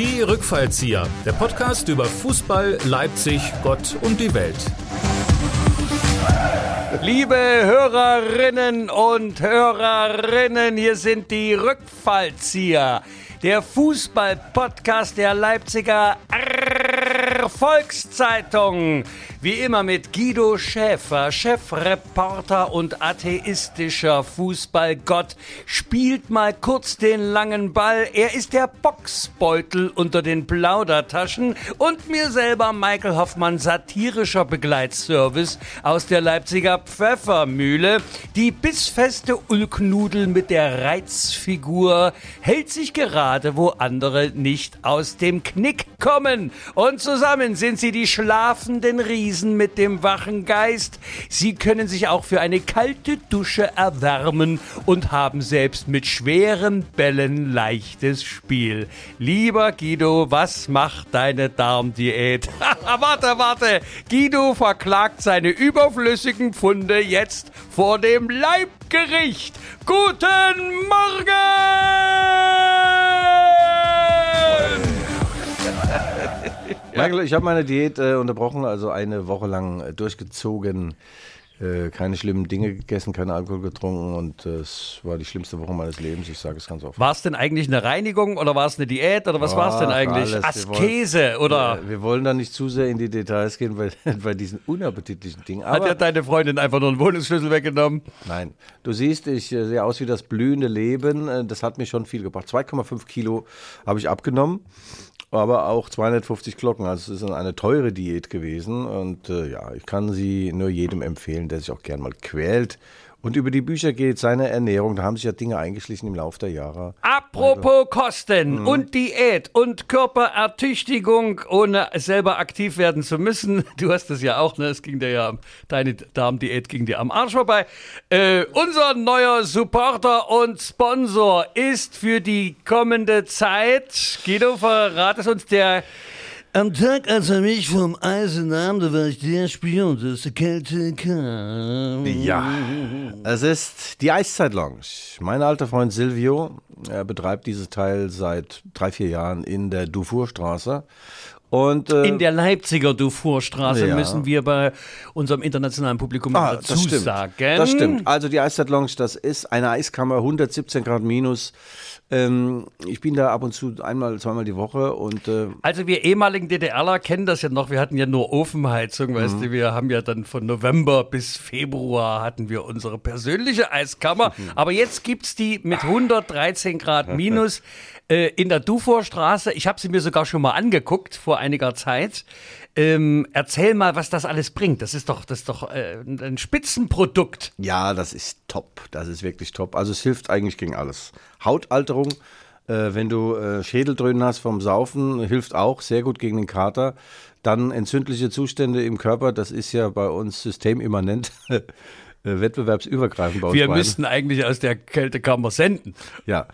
Die Rückfallzieher, der Podcast über Fußball, Leipzig, Gott und die Welt. Liebe Hörerinnen und Hörerinnen, hier sind die Rückfallzieher, der Fußball-Podcast der Leipziger Volkszeitung. Wie immer mit Guido Schäfer, Chefreporter und atheistischer Fußballgott, spielt mal kurz den langen Ball. Er ist der Boxbeutel unter den Plaudertaschen und mir selber Michael Hoffmann, satirischer Begleitservice aus der Leipziger Pfeffermühle. Die bissfeste Ulknudel mit der Reizfigur hält sich gerade, wo andere nicht aus dem Knick kommen. Und zusammen sind sie die schlafenden Riesen Riesen mit dem wachen Geist. Sie können sich auch für eine kalte Dusche erwärmen und haben selbst mit schweren Bällen leichtes Spiel. Lieber Guido, was macht deine Darmdiät? warte, warte. Guido verklagt seine überflüssigen Pfunde jetzt vor dem Leibgericht. Guten Morgen! Michael, ich habe meine Diät äh, unterbrochen, also eine Woche lang äh, durchgezogen. Äh, keine schlimmen Dinge gegessen, keinen Alkohol getrunken und äh, es war die schlimmste Woche meines Lebens, ich sage es ganz offen. War es denn eigentlich eine Reinigung oder war es eine Diät oder was war es denn eigentlich? alles. Askese wir wollen, oder? Wir, wir, wollen da nicht zu sehr in die Details gehen bei, bei diesen unappetitlichen Dingen. Hat ja deine Freundin einfach nur einen Wohnungsschlüssel weggenommen? Nein, du siehst, ich äh, sehe aus wie das blühende Leben. Das hat mir schon viel gebracht. 2,5 Kilo habe ich abgenommen aber auch 250 Glocken. Also es ist eine teure Diät gewesen und äh, ja, ich kann sie nur jedem empfehlen, der sich auch gern mal quält und über die Bücher geht, seine Ernährung, da haben sich ja Dinge eingeschlichen im Laufe der Jahre. Apropos Kosten mhm. und Diät und Körperertüchtigung, ohne selber aktiv werden zu müssen. Du hast es ja auch, ne? Es ging dir ja, deine Darmdiät ging dir am Arsch vorbei. Äh, unser neuer Supporter und Sponsor ist für die kommende Zeit, Guido, verrat es uns, der am Tag, als er mich vom Eisen nahm, da war ich der Spion, dass die Kälte kam. Ja, es ist die Eiszeit Lounge. Mein alter Freund Silvio, er betreibt dieses Teil seit drei, vier Jahren in der Dufourstraße. Und, äh, in der Leipziger Dufourstraße ja. müssen wir bei unserem internationalen Publikum ah, dazu das stimmt. sagen. Das stimmt. Also die Eiszeit Lounge, das ist eine Eiskammer, 117 Grad minus. Ähm, ich bin da ab und zu einmal, zweimal die Woche und äh also wir ehemaligen DDRler kennen das ja noch. Wir hatten ja nur Ofenheizung, mhm. weißt du. Wir haben ja dann von November bis Februar hatten wir unsere persönliche Eiskammer. Mhm. Aber jetzt gibt es die mit 113 Grad minus äh, in der Duforstraße. Ich habe sie mir sogar schon mal angeguckt vor einiger Zeit. Ähm, erzähl mal, was das alles bringt. Das ist doch, das ist doch äh, ein Spitzenprodukt. Ja, das ist top. Das ist wirklich top. Also es hilft eigentlich gegen alles. Hautalterung, äh, wenn du äh, Schädeldröhnen hast vom Saufen, hilft auch sehr gut gegen den Kater. Dann entzündliche Zustände im Körper, das ist ja bei uns systemimmanent. Äh, wettbewerbsübergreifend bei uns Wir beiden. müssten eigentlich aus der Kältekammer senden. Ja,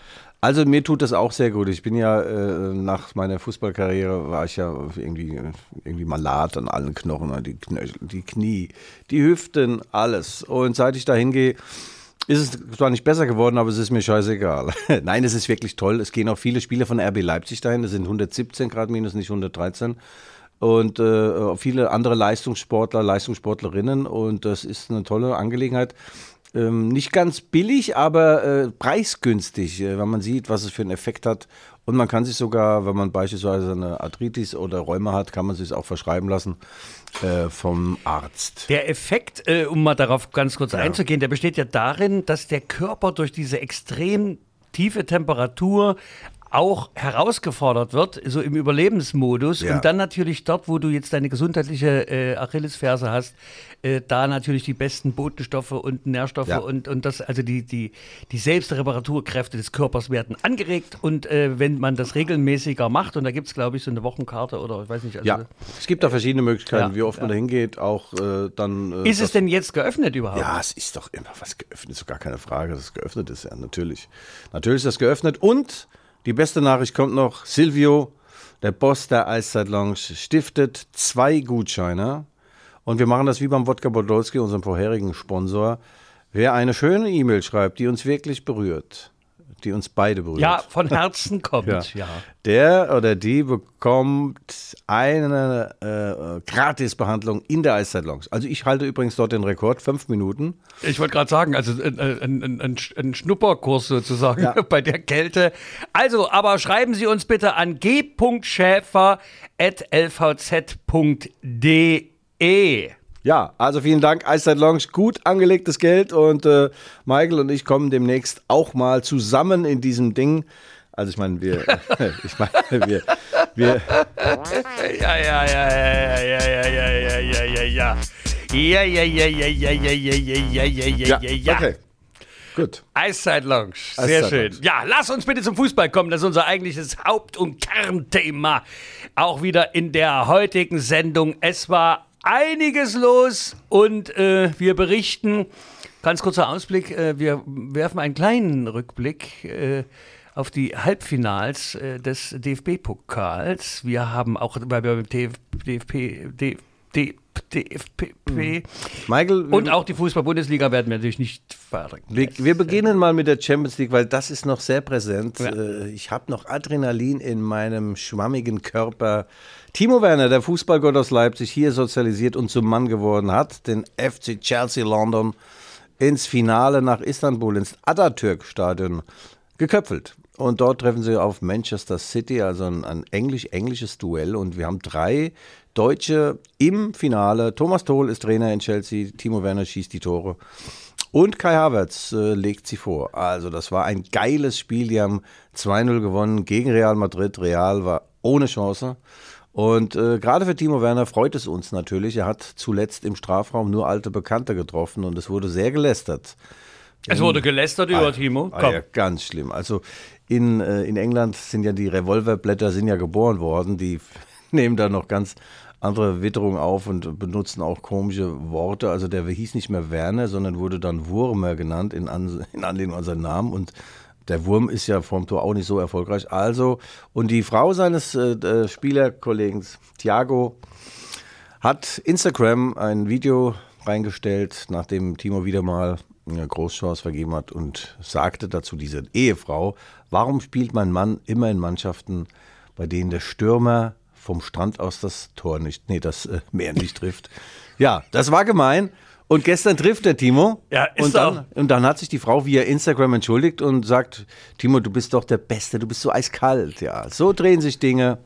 also mir tut das auch sehr gut. Ich bin ja äh, nach meiner Fußballkarriere war ich ja irgendwie, irgendwie malat an allen Knochen, die, Knöchel, die Knie, die Hüften, alles. Und seit ich da hingehe, ist es zwar nicht besser geworden, aber es ist mir scheißegal. Nein, es ist wirklich toll. Es gehen auch viele Spieler von RB Leipzig dahin. Das sind 117 Grad minus, nicht 113 und äh, viele andere Leistungssportler, Leistungssportlerinnen und das ist eine tolle Angelegenheit ähm, nicht ganz billig, aber äh, preisgünstig, äh, wenn man sieht, was es für einen Effekt hat. Und man kann sich sogar, wenn man beispielsweise eine Arthritis oder Rheuma hat, kann man sich auch verschreiben lassen äh, vom Arzt. Der Effekt, äh, um mal darauf ganz kurz ja. einzugehen, der besteht ja darin, dass der Körper durch diese extrem tiefe Temperatur auch herausgefordert wird, so im Überlebensmodus. Ja. Und dann natürlich dort, wo du jetzt deine gesundheitliche äh, Achillesferse hast, äh, da natürlich die besten Botenstoffe und Nährstoffe ja. und, und das, also die, die, die Selbstreparaturkräfte des Körpers werden angeregt. Und äh, wenn man das regelmäßiger macht, und da gibt es, glaube ich, so eine Wochenkarte oder ich weiß nicht. Also, ja, es gibt da verschiedene Möglichkeiten, ja, wie oft man da hingeht, auch äh, dann. Äh, ist es denn jetzt geöffnet überhaupt? Ja, es ist doch immer was geöffnet, ist gar keine Frage, dass es geöffnet ist, ja, natürlich. Natürlich ist das geöffnet und die beste Nachricht kommt noch. Silvio, der Boss der Eiszeit Lounge, stiftet zwei Gutscheine. Und wir machen das wie beim Wodka Bodolski, unserem vorherigen Sponsor. Wer eine schöne E-Mail schreibt, die uns wirklich berührt, die uns beide berührt. Ja, von Herzen kommt, ja. Ja. Der oder die bekommt eine äh, Gratisbehandlung in der Eiszeit-Lounge. Also ich halte übrigens dort den Rekord, fünf Minuten. Ich wollte gerade sagen, also ein, ein, ein, ein, ein Schnupperkurs sozusagen Ja. bei der Kälte. Also, aber schreiben Sie uns bitte an g.schäfer.lvz.de. Ja, also vielen Dank, Eiszeit Lounge. Gut angelegtes Geld und äh, Michael und ich kommen demnächst auch mal zusammen in diesem Ding. Also ich meine, wir, ich meine, wir, wir, Ja, ja, ja, ja, ja, ja, ja, ja, ja, ja, ja. Ja, ja, ja, ja, ja, ja, ja, ja, ja, ja, ja, ja. okay, gut. Eiszeit Lounge, sehr Eiszeit schön. Lounge. Ja, lass uns bitte zum Fußball kommen. Das ist unser eigentliches Haupt- und Kernthema. Auch wieder in der heutigen Sendung. Es war einiges los und äh, wir berichten, ganz kurzer Ausblick, äh, wir werfen einen kleinen Rückblick äh, auf die Halbfinals äh, des DFB-Pokals. Wir haben auch, weil wir beim DF, DFP, D, D, DFP, Michael, und auch die Fußball-Bundesliga werden wir natürlich nicht vergessen. wir, wir beginnen mal mit der Champions League, weil das ist noch sehr präsent. Ja. Äh, Ich habe noch Adrenalin in meinem schwammigen Körper. Timo Werner, der Fußballgott aus Leipzig, hier sozialisiert und zum Mann geworden hat, den FC Chelsea London ins Finale nach Istanbul, ins Atatürk-Stadion geköpfelt. Und dort treffen sie auf Manchester City, also ein, ein englisch-englisches Duell. Und wir haben drei Deutsche im Finale. Thomas Tohl ist Trainer in Chelsea, Timo Werner schießt die Tore. Und Kai Havertz äh, legt sie vor. Also das war ein geiles Spiel. Die haben 2-0 gewonnen gegen Real Madrid. Real war ohne Chance. Und äh, gerade für Timo Werner freut es uns natürlich. Er hat zuletzt im Strafraum nur alte Bekannte getroffen und es wurde sehr gelästert. Es wurde gelästert über Timo. Ah, Komm. ja, ganz schlimm. Also in, äh, in England sind ja die Revolverblätter sind ja geboren worden. Die nehmen da noch ganz andere Witterung auf und benutzen auch komische Worte. Also der hieß nicht mehr Werner, sondern wurde dann Wurmer genannt in, An in Anlehnung an seinen Namen. Und der Wurm ist ja vom Tor auch nicht so erfolgreich. Also, und die Frau seines äh, äh, Spielerkollegen Thiago hat Instagram ein Video reingestellt, nachdem Timo wieder mal eine Großchance vergeben hat und sagte dazu diese Ehefrau, warum spielt mein Mann immer in Mannschaften, bei denen der Stürmer vom Strand aus das Tor nicht, nee, das äh, Meer nicht trifft. Ja, das war gemein. Und gestern trifft der Timo. Ja, ist und, dann, und dann hat sich die Frau via Instagram entschuldigt und sagt, Timo, du bist doch der Beste, du bist so eiskalt. Ja, so drehen sich Dinge.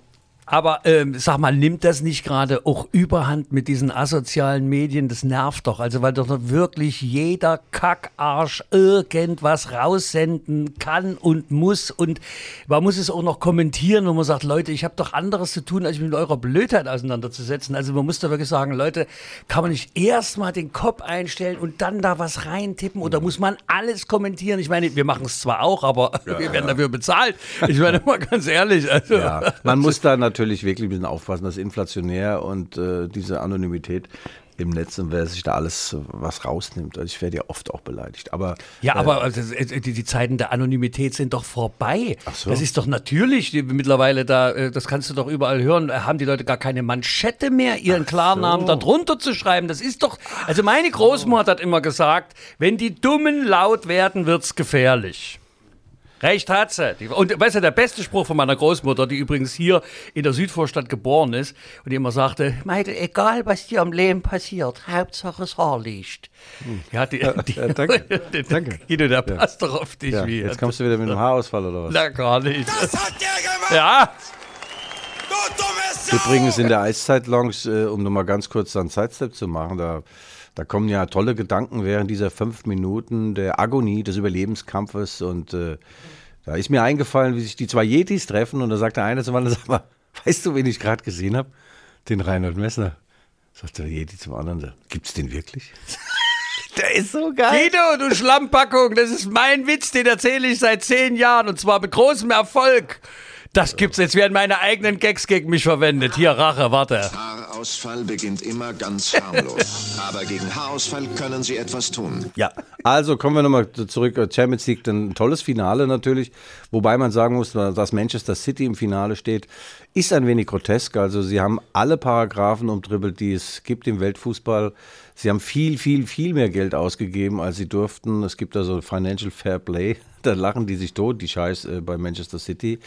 Aber ähm, sag mal, nimmt das nicht gerade auch Überhand mit diesen asozialen Medien? Das nervt doch. Also, weil doch wirklich jeder Kackarsch irgendwas raussenden kann und muss. Und man muss es auch noch kommentieren, wo man sagt, Leute, ich habe doch anderes zu tun, als mich mit eurer Blödheit auseinanderzusetzen. Also, man muss da wirklich sagen, Leute, kann man nicht erst mal den Kopf einstellen und dann da was reintippen? Oder muss man alles kommentieren? Ich meine, wir machen es zwar auch, aber wir werden dafür bezahlt. Ich meine, mal ganz ehrlich. Also, Ja, man muss da natürlich wirklich ein bisschen aufpassen, das ist inflationär und äh, diese Anonymität im Netz und wer sich da alles äh, was rausnimmt. Also ich werde ja oft auch beleidigt. Aber Ja, aber also, äh, die, die Zeiten der Anonymität sind doch vorbei. so. Das ist doch natürlich die, mittlerweile da, äh, das kannst du doch überall hören, äh, haben die Leute gar keine Manschette mehr, ihren Klarnamen da drunter zu schreiben. Das ist doch, also meine Großmutter hat immer gesagt, wenn die Dummen laut werden, wird's gefährlich. Recht hat sie. Die- Und weißt du, der beste Spruch von meiner Großmutter, die übrigens hier in der Südvorstadt geboren ist und die immer sagte, Meidel, egal was dir am Leben passiert, Hauptsache es Haar liegt. Ja, die, die, ja, danke. der, Danke. Guido, der passt doch auf dich ja, wie. jetzt kommst du wieder mit einem Haarausfall oder was? Na, gar nicht. Das hat der gemacht! Ja, Du! Übrigens in der Eiszeit-Lounge, äh, um nochmal ganz kurz einen Sidestep zu machen, da, da kommen ja tolle Gedanken während dieser fünf Minuten der Agonie, des Überlebenskampfes. Und äh, da ist mir eingefallen, wie sich die zwei Yetis treffen. Und da sagt der eine zum anderen, sag mal, weißt du, wen ich gerade gesehen habe? Den Reinhold Messner. Sagt der Yeti zum anderen, gibt's den wirklich? der ist so geil. Guido, du Schlammpackung, das ist mein Witz, den erzähle ich seit zehn Jahren und zwar mit großem Erfolg. Das gibt's, jetzt werden meine eigenen Gags gegen mich verwendet. Hier, Rache, warte. Haar Haarausfall beginnt immer ganz harmlos. Aber gegen Haarausfall können Sie etwas tun. Ja, also kommen wir nochmal zurück. Champions League, ein tolles Finale natürlich. Wobei man sagen muss, dass Manchester City im Finale steht, ist ein wenig grotesk. Also sie haben alle Paragraphen umtribbelt, die es gibt im Weltfußball. Sie haben viel, viel, viel mehr Geld ausgegeben, als sie durften. Es gibt also Financial Fair Play. Da lachen die sich tot, die Scheiß äh, bei Manchester City.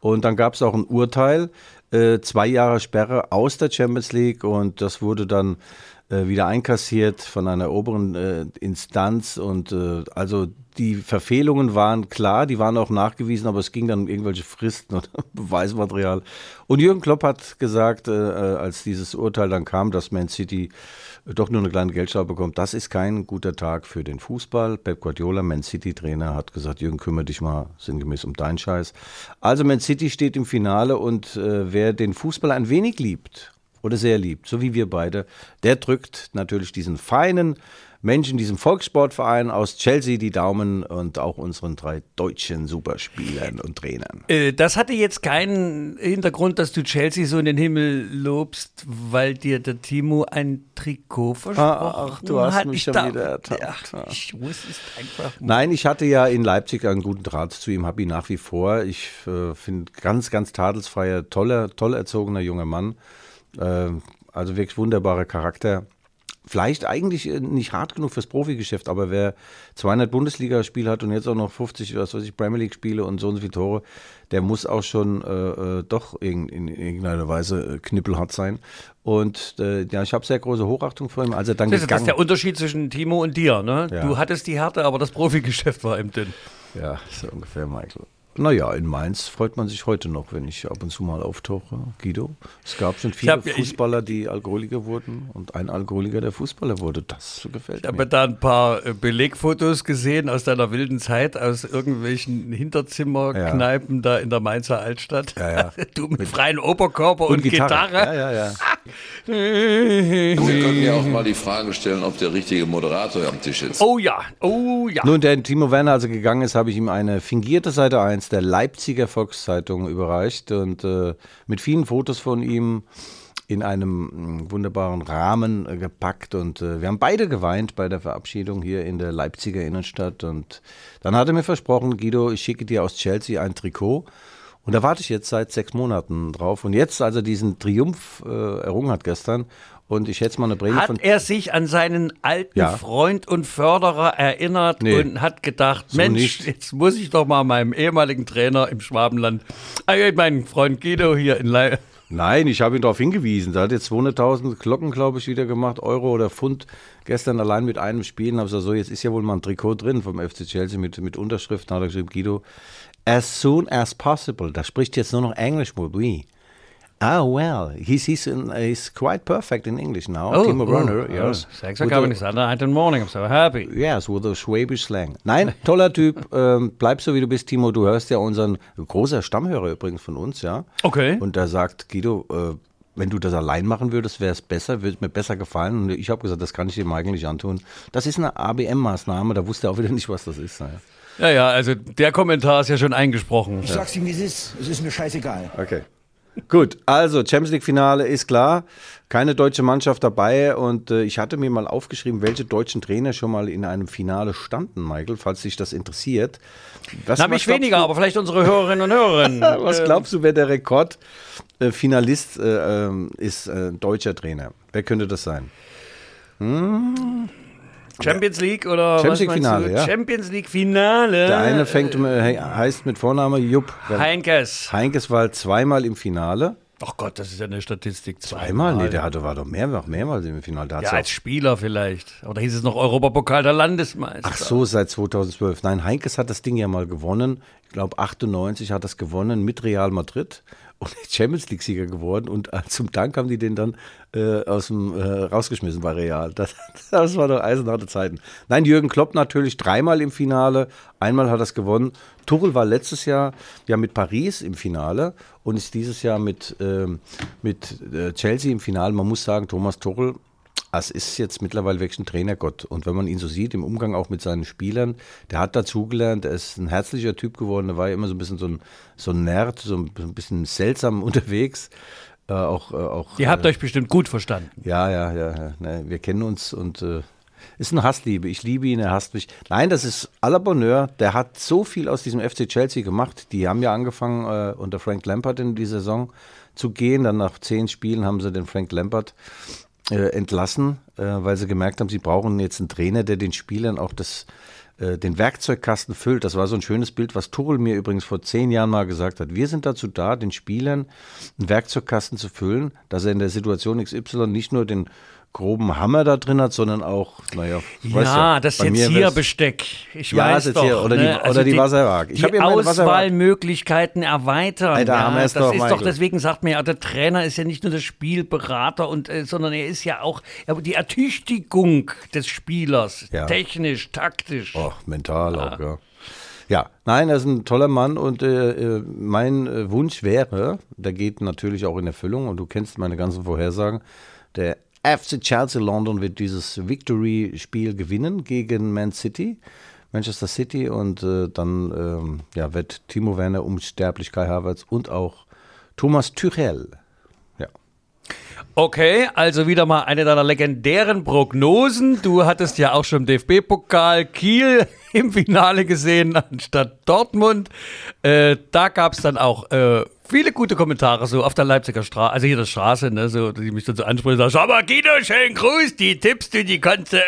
Und dann gab es auch ein Urteil, äh, zwei Jahre Sperre aus der Champions League. Und das wurde dann äh, wieder einkassiert von einer oberen äh, Instanz. Und äh, also die Verfehlungen waren klar, die waren auch nachgewiesen, aber es ging dann um irgendwelche Fristen oder Beweismaterial. Und Jürgen Klopp hat gesagt, äh, als dieses Urteil dann kam, dass Man City doch nur eine kleine Geldstrafe bekommt, das ist kein guter Tag für den Fußball. Pep Guardiola, Man City Trainer, hat gesagt, Jürgen, kümmere dich mal sinngemäß um deinen Scheiß. Also Man City steht im Finale und äh, wer den Fußball ein wenig liebt oder sehr liebt, so wie wir beide, der drückt natürlich diesen feinen Menschen, diesem Volkssportverein aus Chelsea die Daumen und auch unseren drei deutschen Superspielern und Trainern. Äh, das hatte jetzt keinen Hintergrund, dass du Chelsea so in den Himmel lobst, weil dir der Timo ein Trikot versprochen Ah, ach, du hast hat. mich Ich schon darf- wieder ertappt. Ja, ich muss es einfach mal. Nein, ich hatte ja in Leipzig einen guten Draht zu ihm, habe ihn nach wie vor. Ich äh, finde ganz, ganz tadelsfreier, toller, toll erzogener junger Mann. Äh, also wirklich wunderbarer Charakter. Vielleicht eigentlich äh, nicht hart genug fürs Profigeschäft, aber wer 200 Bundesligaspiele hat und jetzt auch noch 50, was weiß ich, Premier League Spiele und so und so viele Tore, der muss auch schon äh, äh, doch in, in irgendeiner Weise äh, knippelhart sein. Und äh, ja, ich habe sehr große Hochachtung vor ihm, als er dann Das ist, das gegangen ist der Unterschied zwischen Timo und dir. Ne? Ja. Du hattest die Härte, aber das Profigeschäft war im dünn. Ja, so ungefähr, Michael. Naja, in Mainz freut man sich heute noch, wenn ich ab und zu mal auftauche, Guido. Es gab schon viele hab- ich- Fußballer, die Alkoholiker wurden und ein Alkoholiker, der Fußballer wurde. Das gefällt Ich habe mir. da ein paar äh, Belegfotos gesehen aus deiner wilden Zeit, aus irgendwelchen Hinterzimmerkneipen da in der Mainzer Altstadt. Ja, ja. Du mit, freiem Oberkörper und, Gitarre. Ja, ja, ja. Wir können ja auch mal die Frage stellen, ob der richtige Moderator am Tisch sitzt. Oh ja, oh ja. Nun, der Timo Werner also gegangen ist, habe ich ihm eine fingierte Seite 1 der Leipziger Volkszeitung überreicht und äh, mit vielen Fotos von ihm in einem mh, wunderbaren Rahmen äh, gepackt und äh, wir haben beide geweint bei der Verabschiedung hier in der Leipziger Innenstadt und dann hat er mir versprochen, Guido, ich schicke dir aus Chelsea ein Trikot und da warte ich jetzt seit sechs Monaten drauf und jetzt, als er diesen Triumph äh, errungen hat gestern und ich schätze mal eine Prämie von Hat er sich an seinen alten Ja. Freund und Förderer erinnert Nee. und hat gedacht, So Mensch, nicht. jetzt muss ich doch mal meinem ehemaligen Trainer im Schwabenland, äh, meinen Freund Guido hier in Leipzig. Nein, ich habe ihn darauf hingewiesen. Da hat jetzt 200.000 Glocken, glaube ich, wieder gemacht, Euro oder Pfund. Gestern allein mit einem Spiel. Und habe gesagt, so, jetzt ist ja wohl mal ein Trikot drin vom FC Chelsea mit, mit Unterschrift. Dann hat er geschrieben, Guido, as soon as possible. Da spricht jetzt nur noch Englisch, oui. Ah, well, he's, he's, in, he's quite perfect in English now. Timo Werner, yes. Sechs With kann a- ich sagen, heute Morning, I'm so happy. Yes, with a Schwäbisch Slang. Nein, toller Typ. ähm, bleib so, wie du bist, Timo. Du hörst ja unseren großer Stammhörer übrigens von uns, ja. Okay. Und der sagt, Guido, äh, wenn du das allein machen würdest, wäre es besser, würde mir besser gefallen. Und ich habe gesagt, das kann ich dem nicht antun. Das ist eine ABM-Maßnahme, da wusste er auch wieder nicht, was das ist. Naja. Ja, ja, also der Kommentar ist ja schon eingesprochen. Ich sag's ihm, wie es ist. Es ist mir scheißegal. Okay. Gut, also Champions League-Finale ist klar. Keine deutsche Mannschaft dabei. Und äh, ich hatte mir mal aufgeschrieben, welche deutschen Trainer schon mal in einem Finale standen, Michael, falls dich das interessiert. Was, Na, mich weniger, du- aber vielleicht unsere Hörerinnen und Hörer. Was glaubst du, wer der Rekordfinalist äh, ähm, ist, äh, deutscher Trainer? Wer könnte das sein? Champions League oder Champions League Finale, ja. Champions League Finale. Der eine fängt, äh, heißt mit Vorname Jupp. Heinkes. Heinkes war zweimal im Finale. Ach Gott, das ist ja eine Statistik. Zweimal? Nee, der hatte, war doch mehr, noch mehrmals im Finale. Ja, als Spieler vielleicht. Oder hieß es noch Europapokal der Landesmeister? Ach so, seit 2012. Nein, Heinkes hat das Ding ja mal gewonnen. Ich glaube, 98 hat das gewonnen mit Real Madrid und Champions League-Sieger geworden. Und äh, zum Dank haben die den dann äh, aus dem, äh, rausgeschmissen bei Real. Das, das war doch eisenharte Zeiten. Nein, Jürgen Klopp natürlich dreimal im Finale. Einmal hat er es gewonnen. Tuchel war letztes Jahr ja mit Paris im Finale und ist dieses Jahr mit, ähm, mit äh, Chelsea im Finale. Man muss sagen, Thomas Tuchel es ist jetzt mittlerweile wirklich ein Trainergott. Und wenn man ihn so sieht, im Umgang auch mit seinen Spielern, der hat dazugelernt, er ist ein herzlicher Typ geworden, der war ja immer so ein bisschen so ein, so ein Nerd, so ein, bisschen seltsam unterwegs. Äh, auch, äh, auch, Ihr habt äh, euch bestimmt gut verstanden. Ja, ja, ja. ja. Ne, wir kennen uns und äh, ist eine Hassliebe. Ich liebe ihn, er hasst mich. Nein, das ist à la Bonheur. Der hat so viel aus diesem FC Chelsea gemacht. Die haben ja angefangen, äh, unter Frank Lampard in die Saison zu gehen. Dann nach zehn Spielen haben sie den Frank Lampard äh, entlassen, äh, weil sie gemerkt haben, sie brauchen jetzt einen Trainer, der den Spielern auch das äh, den Werkzeugkasten füllt. Das war so ein schönes Bild, was Tuchel mir übrigens vor zehn Jahren mal gesagt hat. Wir sind dazu da, den Spielern einen Werkzeugkasten zu füllen, dass er in der Situation XY nicht nur den groben Hammer da drin hat, sondern auch, naja, Ja, das bei mir jetzt hier wär's- Besteck. Ich Ja, weiß das doch. hier, oder die- ne? oder die Wasserwaage. Ich die. Auswahlmöglichkeiten erweitern. Ey, da ja, haben wir es das doch, ist doch, Michael. deswegen sagt mir ja, der Trainer ist ja nicht nur der Spielberater, und, äh, sondern er ist ja auch ja, die Ertüchtigung des Spielers. Ja. Technisch, taktisch. Oh, mental auch, ja. Ja, nein, er ist ein toller Mann und äh, äh, mein äh, Wunsch wäre, der geht natürlich auch in Erfüllung und du kennst meine ganzen Vorhersagen, der FC Chelsea London wird dieses Victory-Spiel gewinnen gegen Man City, Manchester City und äh, dann ähm, ja, wird Timo Werner, unsterblich Kai Havertz und auch Thomas Tuchel. Ja. Okay, also wieder mal eine deiner legendären Prognosen. Du hattest ja auch schon im DFB-Pokal Kiel im Finale gesehen, anstatt Dortmund. Äh, da gab es dann auch äh, viele gute Kommentare so auf der Leipziger Straße, also hier der Straße, ne, so, die mich dann so ansprechen sagen, schau mal, Guido, schönen Gruß, die tippst du, die kannst du...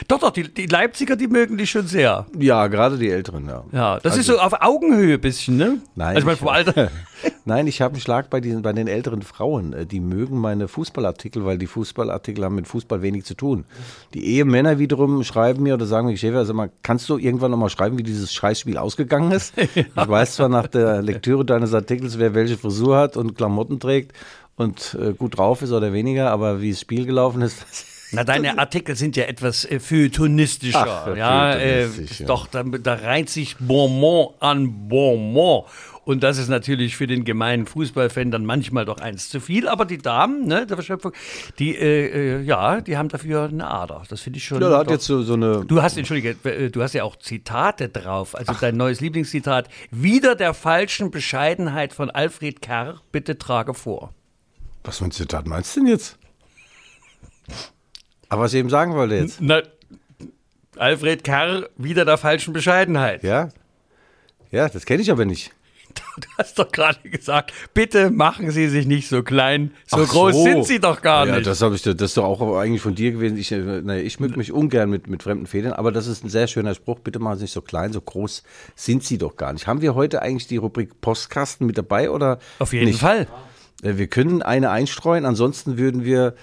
äh." doch, doch, die, die Leipziger, die mögen dich schon sehr. Ja, gerade die Älteren, ja. Ja, das ist so auf Augenhöhe ein bisschen, ne? Nein, Also ich meine, vom Alter... Nein, ich habe einen Schlag bei, diesen, bei den älteren Frauen. Äh, Die mögen meine Fußballartikel, weil die Fußballartikel haben mit Fußball wenig zu tun. Die Ehemänner wiederum schreiben mir oder sagen mir, Schäfer, sag mal, kannst du irgendwann nochmal schreiben, wie dieses Scheißspiel ausgegangen ist? Ich weiß zwar nach der Lektüre deines Artikels, wer welche Frisur hat und Klamotten trägt und äh, gut drauf ist oder weniger, aber wie das Spiel gelaufen ist, Na, deine Artikel sind ja etwas äh, feuilletonistischer. Ach, ja, äh, ja. Doch, da, da reiht sich Bonbon an Bonbon. Und das ist natürlich für den gemeinen Fußballfan dann manchmal doch eins zu viel. Aber die Damen, ne, der Verschöpfung, die, äh, äh, ja, die haben dafür eine Ader. Das finde ich schon. ja, da hat doch- jetzt so, so eine. Du hast, entschuldige, äh, du hast ja auch Zitate drauf. Also dein neues Lieblingszitat. Wieder der falschen Bescheidenheit von Alfred Kerr, bitte trage vor. Was für ein Zitat meinst du denn jetzt? Aber was ich eben sagen wollte jetzt. Na, Alfred Kerr, wieder der falschen Bescheidenheit. Ja? Ja, das kenne ich aber nicht. Du hast doch gerade gesagt, bitte machen Sie sich nicht so klein. So Ach groß so. sind Sie doch gar ja, nicht. das habe ich, das ist doch auch eigentlich von dir gewesen. Ich, äh, nee, ich schmück mich ungern mit, mit fremden Federn, aber das ist ein sehr schöner Spruch. Bitte machen Sie nicht so klein, so groß sind Sie doch gar nicht. Haben wir heute eigentlich die Rubrik Postkasten mit dabei oder? Auf jeden nicht? Fall. Äh, Wir können eine einstreuen, ansonsten würden wir,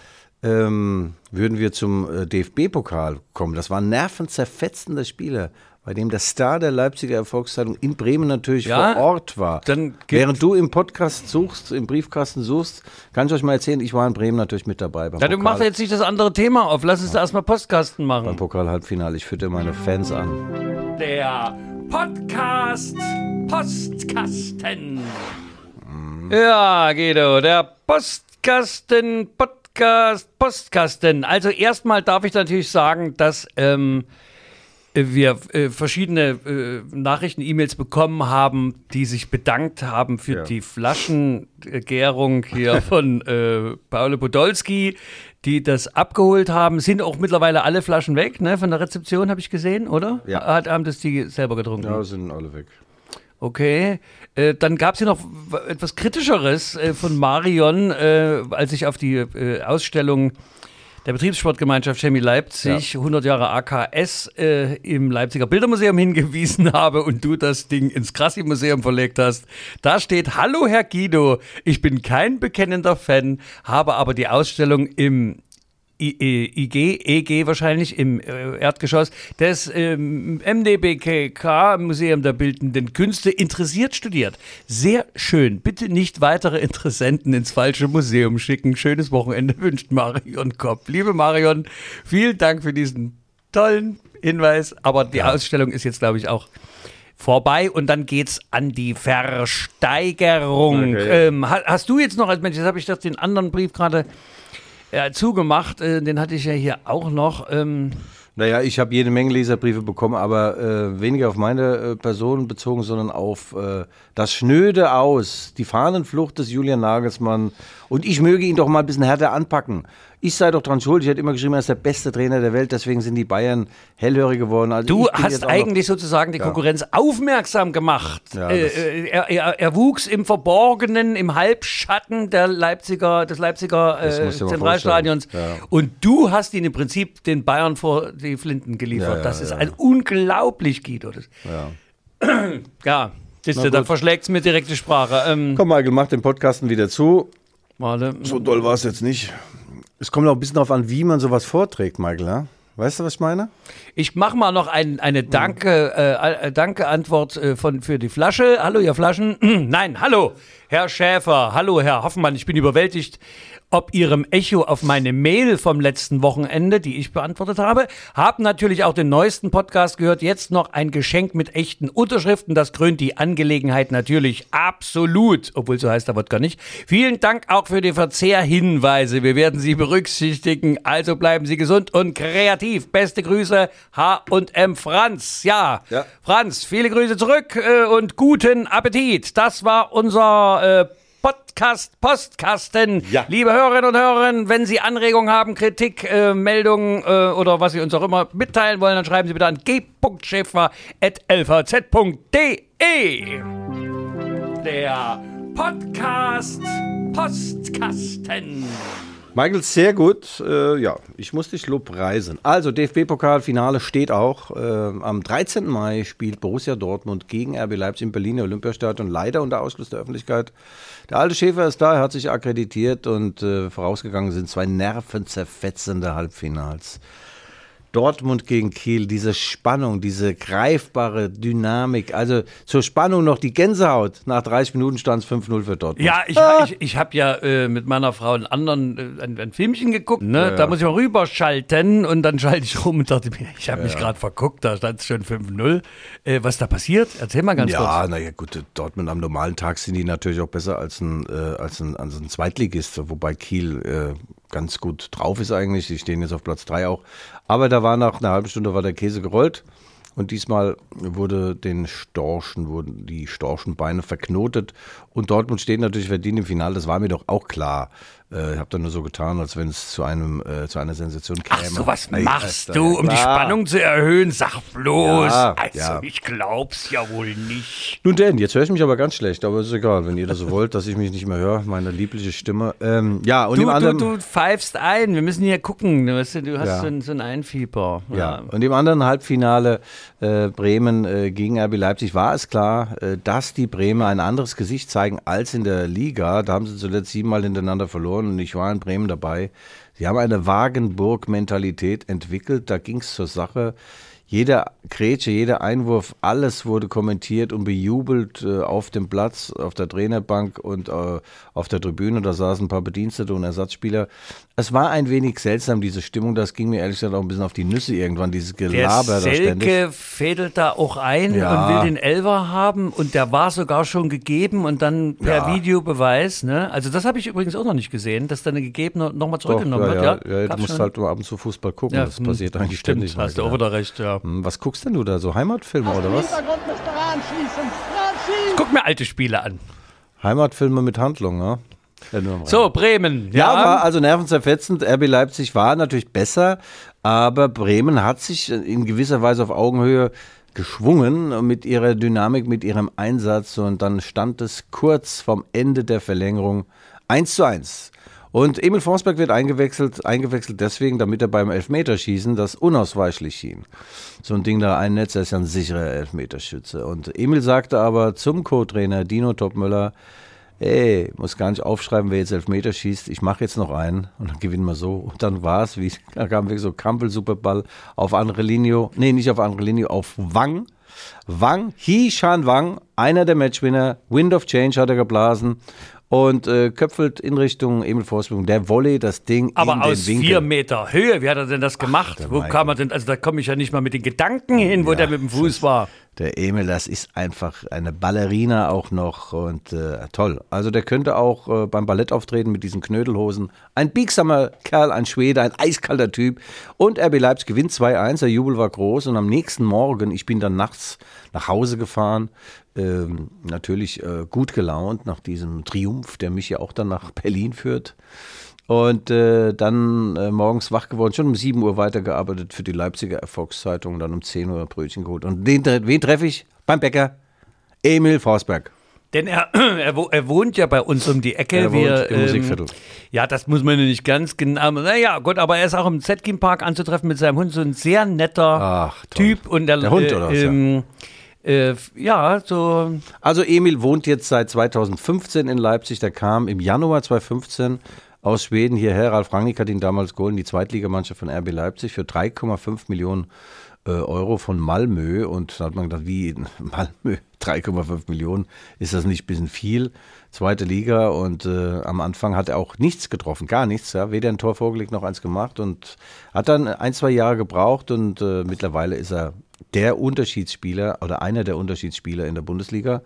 ähm, würden wir zum äh, DFB-Pokal kommen. Das war ein nervenzerfetzender Spieler, bei dem der Star der Leipziger Erfolgszeitung in Bremen natürlich Ja, vor Ort war. Während du im Podcast suchst, im Briefkasten suchst, kann ich euch mal erzählen, ich war in Bremen natürlich mit dabei beim Ja, du Pokal, machst jetzt nicht das andere Thema auf. Lass uns erstmal Postkasten beim machen. Pokal-Halbfinale. Ich führte meine Fans an. Der Podcast Postkasten. Ja, Guido, der Postkasten, Podcast, Postkasten. Also erstmal darf ich natürlich sagen, dass ähm, wir äh, verschiedene äh, Nachrichten, E-Mails bekommen haben, die sich bedankt haben für Ja. die Flaschengärung hier von äh, Paolo Podolski, die das abgeholt haben. Sind auch mittlerweile alle Flaschen weg, ne? Von der Rezeption habe ich gesehen, oder? Ja. Hat, haben das die selber getrunken? Ja, sind alle weg. Okay. Äh, dann gab es hier noch etwas Kritischeres äh, von Marion, äh, als ich auf die äh, Ausstellung der Betriebssportgemeinschaft Chemie Leipzig, 100 Jahre AKS, äh, im Leipziger Bildermuseum hingewiesen habe und du das Ding ins Krassi-Museum verlegt hast. Da steht, hallo Herr Guido, ich bin kein bekennender Fan, habe aber die Ausstellung im IG, EG wahrscheinlich im äh, Erdgeschoss des ähm, MDBKK, Museum der Bildenden Künste, interessiert studiert. Sehr schön. Bitte nicht weitere Interessenten ins falsche Museum schicken. Schönes Wochenende wünscht Marion Kopp. Liebe Marion, vielen Dank für diesen tollen Hinweis. Aber die Ausstellung ist jetzt, glaube ich, auch vorbei und dann geht's an die Versteigerung. Okay. Ähm, ha- hast du jetzt noch als Mensch, jetzt habe ich das den anderen Brief gerade äh, zugemacht, äh, den hatte ich ja hier auch noch. Ähm, Naja, ich habe jede Menge Leserbriefe bekommen, aber äh, weniger auf meine äh, Person bezogen, sondern auf äh, das schnöde Aus, die Fahnenflucht des Julian Nagelsmann. Und ich möge ihn doch mal ein bisschen härter anpacken. Ich sei doch dran schuld. Ich hätte immer geschrieben, er ist der beste Trainer der Welt, deswegen sind die Bayern hellhörig geworden. Also Du hast auch noch- eigentlich sozusagen die Konkurrenz aufmerksam gemacht. Ja, äh, äh, er, er, er wuchs im Verborgenen, im Halbschatten der Leipziger, des Leipziger äh, Zentralstadions. Ja. Und du hast ihn im Prinzip den Bayern vor die Flinten geliefert. Ja, ja, das ist ja. ein unglaublich, Guido. Das, ja. Siehst du, da verschlägt es mir direkte Sprache. Ähm, Komm, Michael, mach den Podcasten wieder zu. Warte. So doll war es jetzt nicht. Es kommt auch ein bisschen darauf an, wie man sowas vorträgt, Michael. Ja? Weißt du, was ich meine? Ich mache mal noch ein, eine Danke, äh, äh, Danke-Antwort äh, von, für die Flasche. Hallo, ihr Flaschen. Nein, hallo, Herr Schäfer. Hallo, Herr Hoffmann. Ich bin überwältigt, ob Ihrem Echo auf meine Mail vom letzten Wochenende, die ich beantwortet habe. Hab natürlich auch den neuesten Podcast gehört. Jetzt noch ein Geschenk mit echten Unterschriften. Das krönt die Angelegenheit natürlich absolut, obwohl so heißt der Wodka nicht. Vielen Dank auch für die Verzehrhinweise. Wir werden sie berücksichtigen. Also bleiben Sie gesund und kreativ. Beste Grüße, H&M Franz. Ja, Ja. Franz, viele Grüße zurück äh, und guten Appetit. Das war unser äh, Podcast Postkasten. Ja. Liebe Hörerinnen und Hörer, wenn Sie Anregungen haben, Kritik, äh, Meldungen äh, oder was Sie uns auch immer mitteilen wollen, dann schreiben Sie bitte an g.schäfer.lvz.de. Der Podcast Postkasten. Michael, sehr gut. Äh, ja, ich muss dich lobpreisen. Also, DFB-Pokalfinale steht auch. Äh, am 13. Mai spielt Borussia Dortmund gegen RB Leipzig im Berliner Olympiastadion. Leider unter Ausschluss der Öffentlichkeit. Der alte Schäfer ist da, er hat sich akkreditiert und äh, vorausgegangen sind zwei nervenzerfetzende Halbfinals. Dortmund gegen Kiel, diese Spannung, diese greifbare Dynamik. Also zur Spannung noch die Gänsehaut. Nach 30 Minuten stand es 5-0 für Dortmund. Ja, ich, ich, ich habe ja äh, mit meiner Frau einen anderen, äh, ein, ein Filmchen geguckt, ne? Ja, ja. Da muss ich mal rüberschalten und dann schalte ich rum und dachte mir, ich habe mich gerade verguckt, da stand es schon 5-0. Äh, was da passiert? Erzähl mal ganz Ja, kurz. naja, gut, Dortmund am normalen Tag sind die natürlich auch besser als ein, äh, als ein, als ein Zweitligist, wobei Kiel äh, ganz gut drauf ist eigentlich. Die stehen jetzt auf Platz 3 auch. Aber da war nach einer halben Stunde war der Käse gerollt. Und diesmal wurde den Storchen, wurden die Storchenbeine verknotet. Und Dortmund steht natürlich verdient im Finale. Das war mir doch auch klar. Äh, ich habe da nur so getan, als wenn es zu einem äh, zu einer Sensation käme. Ach so, was ja, machst du, um die. Spannung zu erhöhen? Sag bloß. Ja, also, ja. ich glaub's ja wohl nicht. Nun denn, jetzt höre ich mich aber ganz schlecht, aber ist egal, wenn ihr das so wollt, dass ich mich nicht mehr höre, meine liebliche Stimme. Ähm, ja, und Du, im du, anderen, du pfeifst ein. Wir müssen hier gucken. Du, weißt du, du hast Ja. so, ein, so ein Einfieber. ja, und im anderen Halbfinale äh, Bremen äh, gegen RB Leipzig war es klar, äh, dass die Bremer ein anderes Gesicht zeigen als in der Liga. Da haben sie zuletzt siebenmal hintereinander verloren und ich war in Bremen dabei. Sie haben eine Wagenburg-Mentalität entwickelt, da ging es zur Sache. Jeder Grätsche, jeder Einwurf, alles wurde kommentiert und bejubelt äh, auf dem Platz, auf der Trainerbank und äh, auf der Tribüne. Da saßen ein paar Bedienstete und Ersatzspieler. Es war ein wenig seltsam, diese Stimmung. Das ging mir ehrlich gesagt auch ein bisschen auf die Nüsse irgendwann, dieses Der Gelaber da ständig. Selke fädelt da auch ein Ja. und will den Elver haben und der war sogar schon gegeben und dann per Ja. Videobeweis. Ne? Also das habe ich übrigens auch noch nicht gesehen, dass dann gegeben nochmal Doch, zurückgenommen ja, wird. ja, Ja, du musst schon? halt nur ab und zu Fußball gucken. Ja, das hm, passiert eigentlich stimmt, ständig. hast du auch wieder recht, ja. Hm, Was guckst denn du da so? Heimatfilme oder was? Guck mir alte Spiele an. Heimatfilme mit Handlung, ja? Ja. So, Bremen. Ja, war also nervenzerfetzend. RB Leipzig war natürlich besser, aber Bremen hat sich in gewisser Weise auf Augenhöhe geschwungen mit ihrer Dynamik, mit ihrem Einsatz und dann stand es kurz vom Ende der Verlängerung 1 zu 1. Und Emil Forsberg wird eingewechselt, eingewechselt deswegen, damit er beim Elfmeterschießen das unausweichlich schien. So ein Ding da einnetzt, er ist ja ein sicherer Elfmeterschütze. Und Emil sagte aber zum Co-Trainer Dino Topmöller, ey, muss gar nicht aufschreiben, wer jetzt Elfmeter schießt, ich mache jetzt noch einen und dann gewinnen wir so. Und dann war es, wie da kam wirklich so Kampel-Superball auf andere Linie, nee, nicht auf andere Linie, auf Wang. Wang, He Shan Wang, einer der Matchwinner, Wind of Change hat er geblasen und äh, köpfelt in Richtung Emil Forsberg. Der Volley, das Ding Aber in aus den Winkel. vier Meter Höhe, wie hat er denn das gemacht? Wo Michael. kam er denn? Also da komme ich ja nicht mal mit den Gedanken hin, wo der mit dem Fuß war. Der Emil, das ist einfach eine Ballerina auch noch und äh, toll. Also der könnte auch äh, beim Ballett auftreten mit diesen Knödelhosen. Ein biegsamer Kerl, ein Schwede, ein eiskalter Typ. Und RB Leipzig gewinnt 2-1, der Jubel war groß und am nächsten Morgen, ich bin dann nachts nach Hause gefahren, ähm, natürlich äh, gut gelaunt nach diesem Triumph, der mich ja auch dann nach Berlin führt. Und äh, dann äh, morgens wach geworden, schon um 7 Uhr weitergearbeitet für die Leipziger Erfolgszeitung, dann um 10 Uhr Brötchen geholt. Und den, wen treffe ich? Beim Bäcker? Emil Forsberg. Denn er, er, er wohnt ja bei uns um die Ecke. Er wohnt Wir, im Musikviertel. Ja, das muss man ja nicht ganz genau. Naja, gut, aber er ist auch im Zetkin Park anzutreffen mit seinem Hund. So ein sehr netter Ach. Typ. Und der, Der Hund, oder was? Ähm, äh, ja, so. Also Emil wohnt jetzt seit 2015 in Leipzig. Der kam im Januar 2015 aus Schweden hierher. Ralf Rangnick hat ihn damals geholt die Zweitligamannschaft von RB Leipzig für 3,5 Millionen äh, Euro von Malmö. Und da hat man gedacht, wie Malmö, 3,5 Millionen, ist das nicht ein bisschen viel? Zweite Liga und äh, am Anfang hat er auch nichts getroffen, gar nichts. Ja? Weder ein Tor vorgelegt noch eins gemacht und hat dann ein, zwei Jahre gebraucht und äh, mittlerweile ist er der Unterschiedsspieler oder einer der Unterschiedsspieler in der Bundesliga.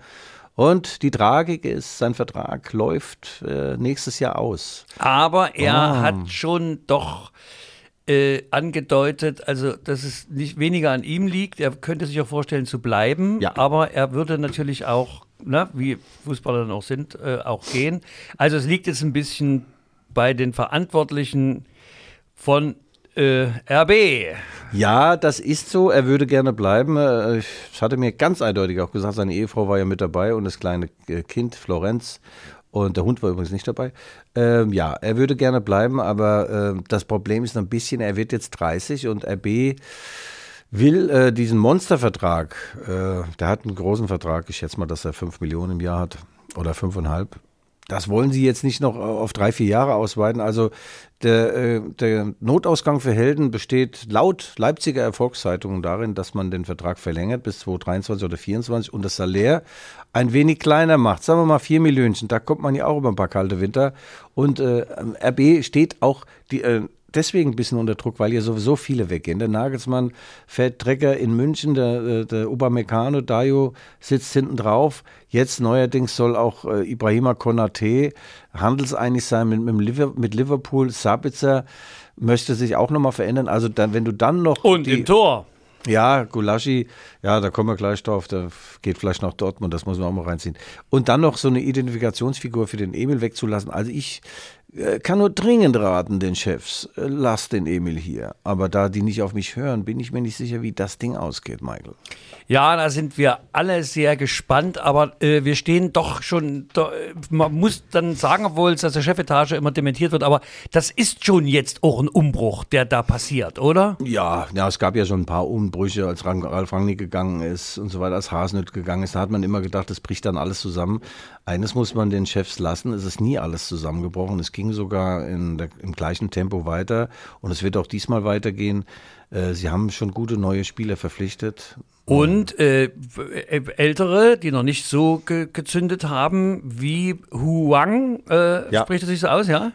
Und die Tragik ist, sein Vertrag läuft äh, nächstes Jahr aus. Aber er Ah. hat schon doch äh, angedeutet, also dass es nicht weniger an ihm liegt. Er könnte sich auch vorstellen zu bleiben, Ja. aber er würde natürlich auch, ne, wie Fußballer dann auch sind, äh, auch gehen. Also es liegt jetzt ein bisschen bei den Verantwortlichen von äh, RB. Ja, das ist so. Er würde gerne bleiben. Äh, Das hatte mir ganz eindeutig auch gesagt. Seine Ehefrau war ja mit dabei und das kleine äh, Kind, Florenz. Und der Hund war übrigens nicht dabei. Ähm, ja, er würde gerne bleiben, aber äh, das Problem ist noch ein bisschen, er wird jetzt 30 und RB will äh, diesen Monstervertrag, äh, der hat einen großen Vertrag, ich schätze mal, dass er 5 Millionen im Jahr hat oder 5,5. Das wollen sie jetzt nicht noch auf drei, vier Jahre ausweiten. Also der, äh, der Notausgang für Helden besteht laut Leipziger Erfolgszeitungen darin, dass man den Vertrag verlängert bis 2023 oder 2024 und das Salär ein wenig kleiner macht. Sagen wir mal vier Millionen. Da kommt man ja auch über ein paar kalte Winter. Und äh, RB steht auch die, äh, deswegen ein bisschen unter Druck, weil hier sowieso viele weggehen. Der Nagelsmann fährt Trecker in München, der, äh, der Upamecano, Dayo sitzt hinten drauf. Jetzt neuerdings soll auch äh, Ibrahima Konate handelseinig sein mit, mit, Liverpool. Sabitzer möchte sich auch nochmal verändern. Also dann, wenn du dann noch Und die, im Tor. ja, Gulaschi, ja, da kommen wir gleich drauf, der geht vielleicht nach Dortmund, das muss man auch mal reinziehen. Und dann noch so eine Identifikationsfigur für den Emil wegzulassen. Also ich kann nur dringend raten den Chefs, äh, lass den Emil hier. Aber da die nicht auf mich hören, bin ich mir nicht sicher, wie das Ding ausgeht, Michael. Ja, da sind wir alle sehr gespannt, aber äh, wir stehen doch schon, da, äh, man muss dann sagen, obwohl es aus der Chefetage immer dementiert wird, aber das ist schon jetzt auch ein Umbruch, der da passiert, oder? Ja, ja, es gab ja schon ein paar Umbrüche, als Ralf Rangnick gegangen ist und so weiter, als Hasenhütt gegangen ist. Da hat man immer gedacht, das bricht dann alles zusammen. Eines muss man den Chefs lassen, es ist nie alles zusammengebrochen. Es ging sogar in der, im gleichen Tempo weiter und es wird auch diesmal weitergehen. Äh, Sie haben schon gute neue Spieler verpflichtet. Und äh, äh, Ältere, die noch nicht so ge gezündet haben, wie Huang, äh, Ja. spricht das sich so aus, ja?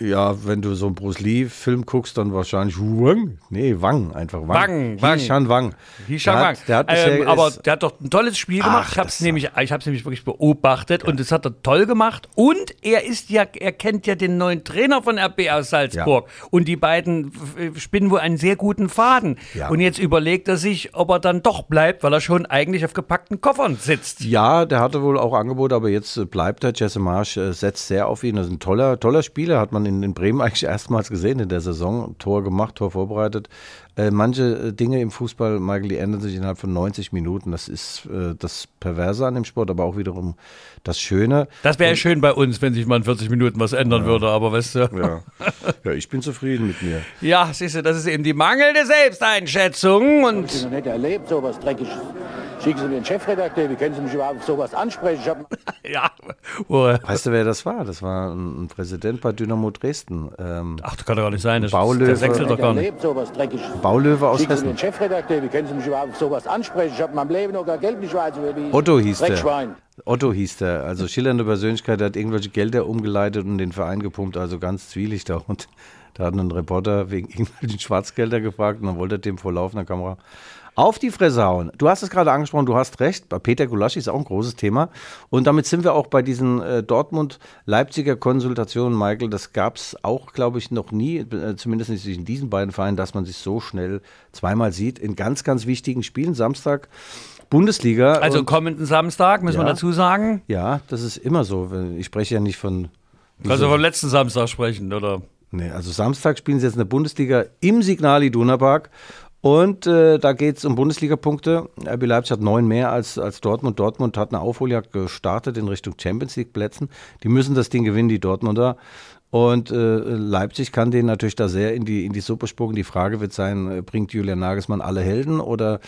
Ja, wenn du so einen Bruce Lee-Film guckst, dann wahrscheinlich Wang. Nee, Wang, einfach Wang. Wang, Wang. Hishan Wang. Hishan Der Wang. hat, der hat bisher ähm, aber der hat doch ein tolles Spiel gemacht. Ach, ich habe es nämlich, ich hab's nämlich wirklich beobachtet und das hat er toll gemacht. Und er ist ja, er kennt ja den neuen Trainer von RB aus Salzburg. Und die beiden äh, spinnen wohl einen sehr guten Faden. Ja. Und jetzt überlegt er sich, ob er dann doch bleibt, weil er schon eigentlich auf gepackten Koffern sitzt. Ja, der hatte wohl auch Angebote, aber jetzt äh, bleibt er. Jesse Marsch äh, setzt sehr auf ihn. Das ist ein toller, toller Spieler, hat man in, in Bremen eigentlich erstmals gesehen in der Saison. Tor gemacht, Tor vorbereitet. Äh, manche äh, Dinge im Fußball, Michael, die ändern sich innerhalb von 90 Minuten. Das ist äh, das Perverse an dem Sport, aber auch wiederum das Schöne. Das wäre schön bei uns, wenn sich mal in 40 Minuten was ändern würde, aber weißt du. Ja. ja, ich bin zufrieden mit mir. Ja, siehst du, das ist eben die mangelnde Selbsteinschätzung und Ich noch nicht erlebt, sowas Dreckiges. Schicken Sie mir den Chefredakteur, wie können Sie mich überhaupt auf sowas ansprechen? Ja, oh, Weißt du, wer das war? Das war ein, Präsident bei Dynamo Dresden. Ähm, ach, das kann doch gar nicht sein. Das, Baulöwe. der wechselt doch gar nicht. erlebt, sowas Dreckiges. Baulöwe aus Schicken Sie mir Hessen. den Chefredakteur, wie können Sie mich überhaupt auf sowas ansprechen? Ich habe in meinem Leben noch gar Geld nicht weiß, wie Otto hieß der. Otto hieß der. Also schillernde Persönlichkeit, der hat irgendwelche Gelder umgeleitet und den Verein gepumpt, also ganz zwielichtig. Und da hat ein Reporter wegen irgendwelchen Schwarzgelder gefragt und dann wollte er dem vor laufender Kamera auf die Fresse hauen. Du hast es gerade angesprochen, du hast recht. Bei Peter Gulaschi ist auch ein großes Thema. Und damit sind wir auch bei diesen äh, Dortmund-Leipziger Konsultationen, Michael. Das gab es auch, glaube ich, noch nie, äh, zumindest nicht in diesen beiden Vereinen, dass man sich so schnell zweimal sieht. In ganz, ganz wichtigen Spielen. Samstag Bundesliga. Also kommenden Samstag, müssen wir Ja. dazu sagen. ja, das ist immer so. Ich spreche ja nicht von. Also vom letzten Samstag sprechen, oder? Nee, also Samstag spielen sie jetzt in der Bundesliga im Signal Iduna Park. Und äh, da geht es um Bundesliga-Punkte. RB Leipzig hat neun mehr als, als Dortmund. Dortmund hat eine Aufholjagd gestartet in Richtung Champions League-Plätzen. Die müssen das Ding gewinnen, die Dortmunder. Und äh, Leipzig kann denen natürlich da sehr in die, in die Suppe spucken. Die Frage wird sein, äh, bringt Julian Nagelsmann alle Helden oder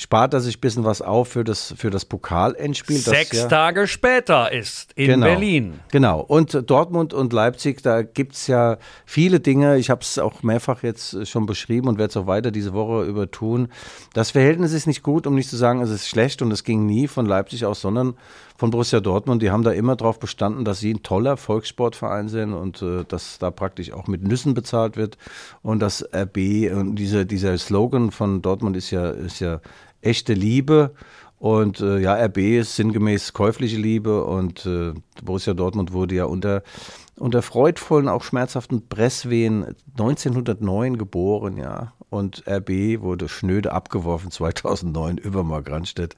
spart er sich ein bisschen was auf für das, für das Pokalendspiel? das Sechs ja- Tage später ist in genau. Berlin. Genau. Und Dortmund und Leipzig, da gibt es ja viele Dinge. Ich habe es auch mehrfach jetzt schon beschrieben und werde es auch weiter diese Woche über tun. Das Verhältnis ist nicht gut, um nicht zu sagen, es ist schlecht und es ging nie von Leipzig aus, sondern von Borussia Dortmund. Die haben da immer darauf bestanden, dass sie ein toller Volkssportverein sind und äh, dass da praktisch auch mit Nüssen bezahlt wird. Und das RB und dieser, dieser Slogan von Dortmund ist ja, ist ja echte Liebe. Und äh, ja, RB ist sinngemäß käufliche Liebe und äh, Borussia Dortmund wurde ja unter, unter freudvollen, auch schmerzhaften Presswehen 1909 geboren, ja. Und RB wurde schnöde abgeworfen 2009 über Mark Randstedt.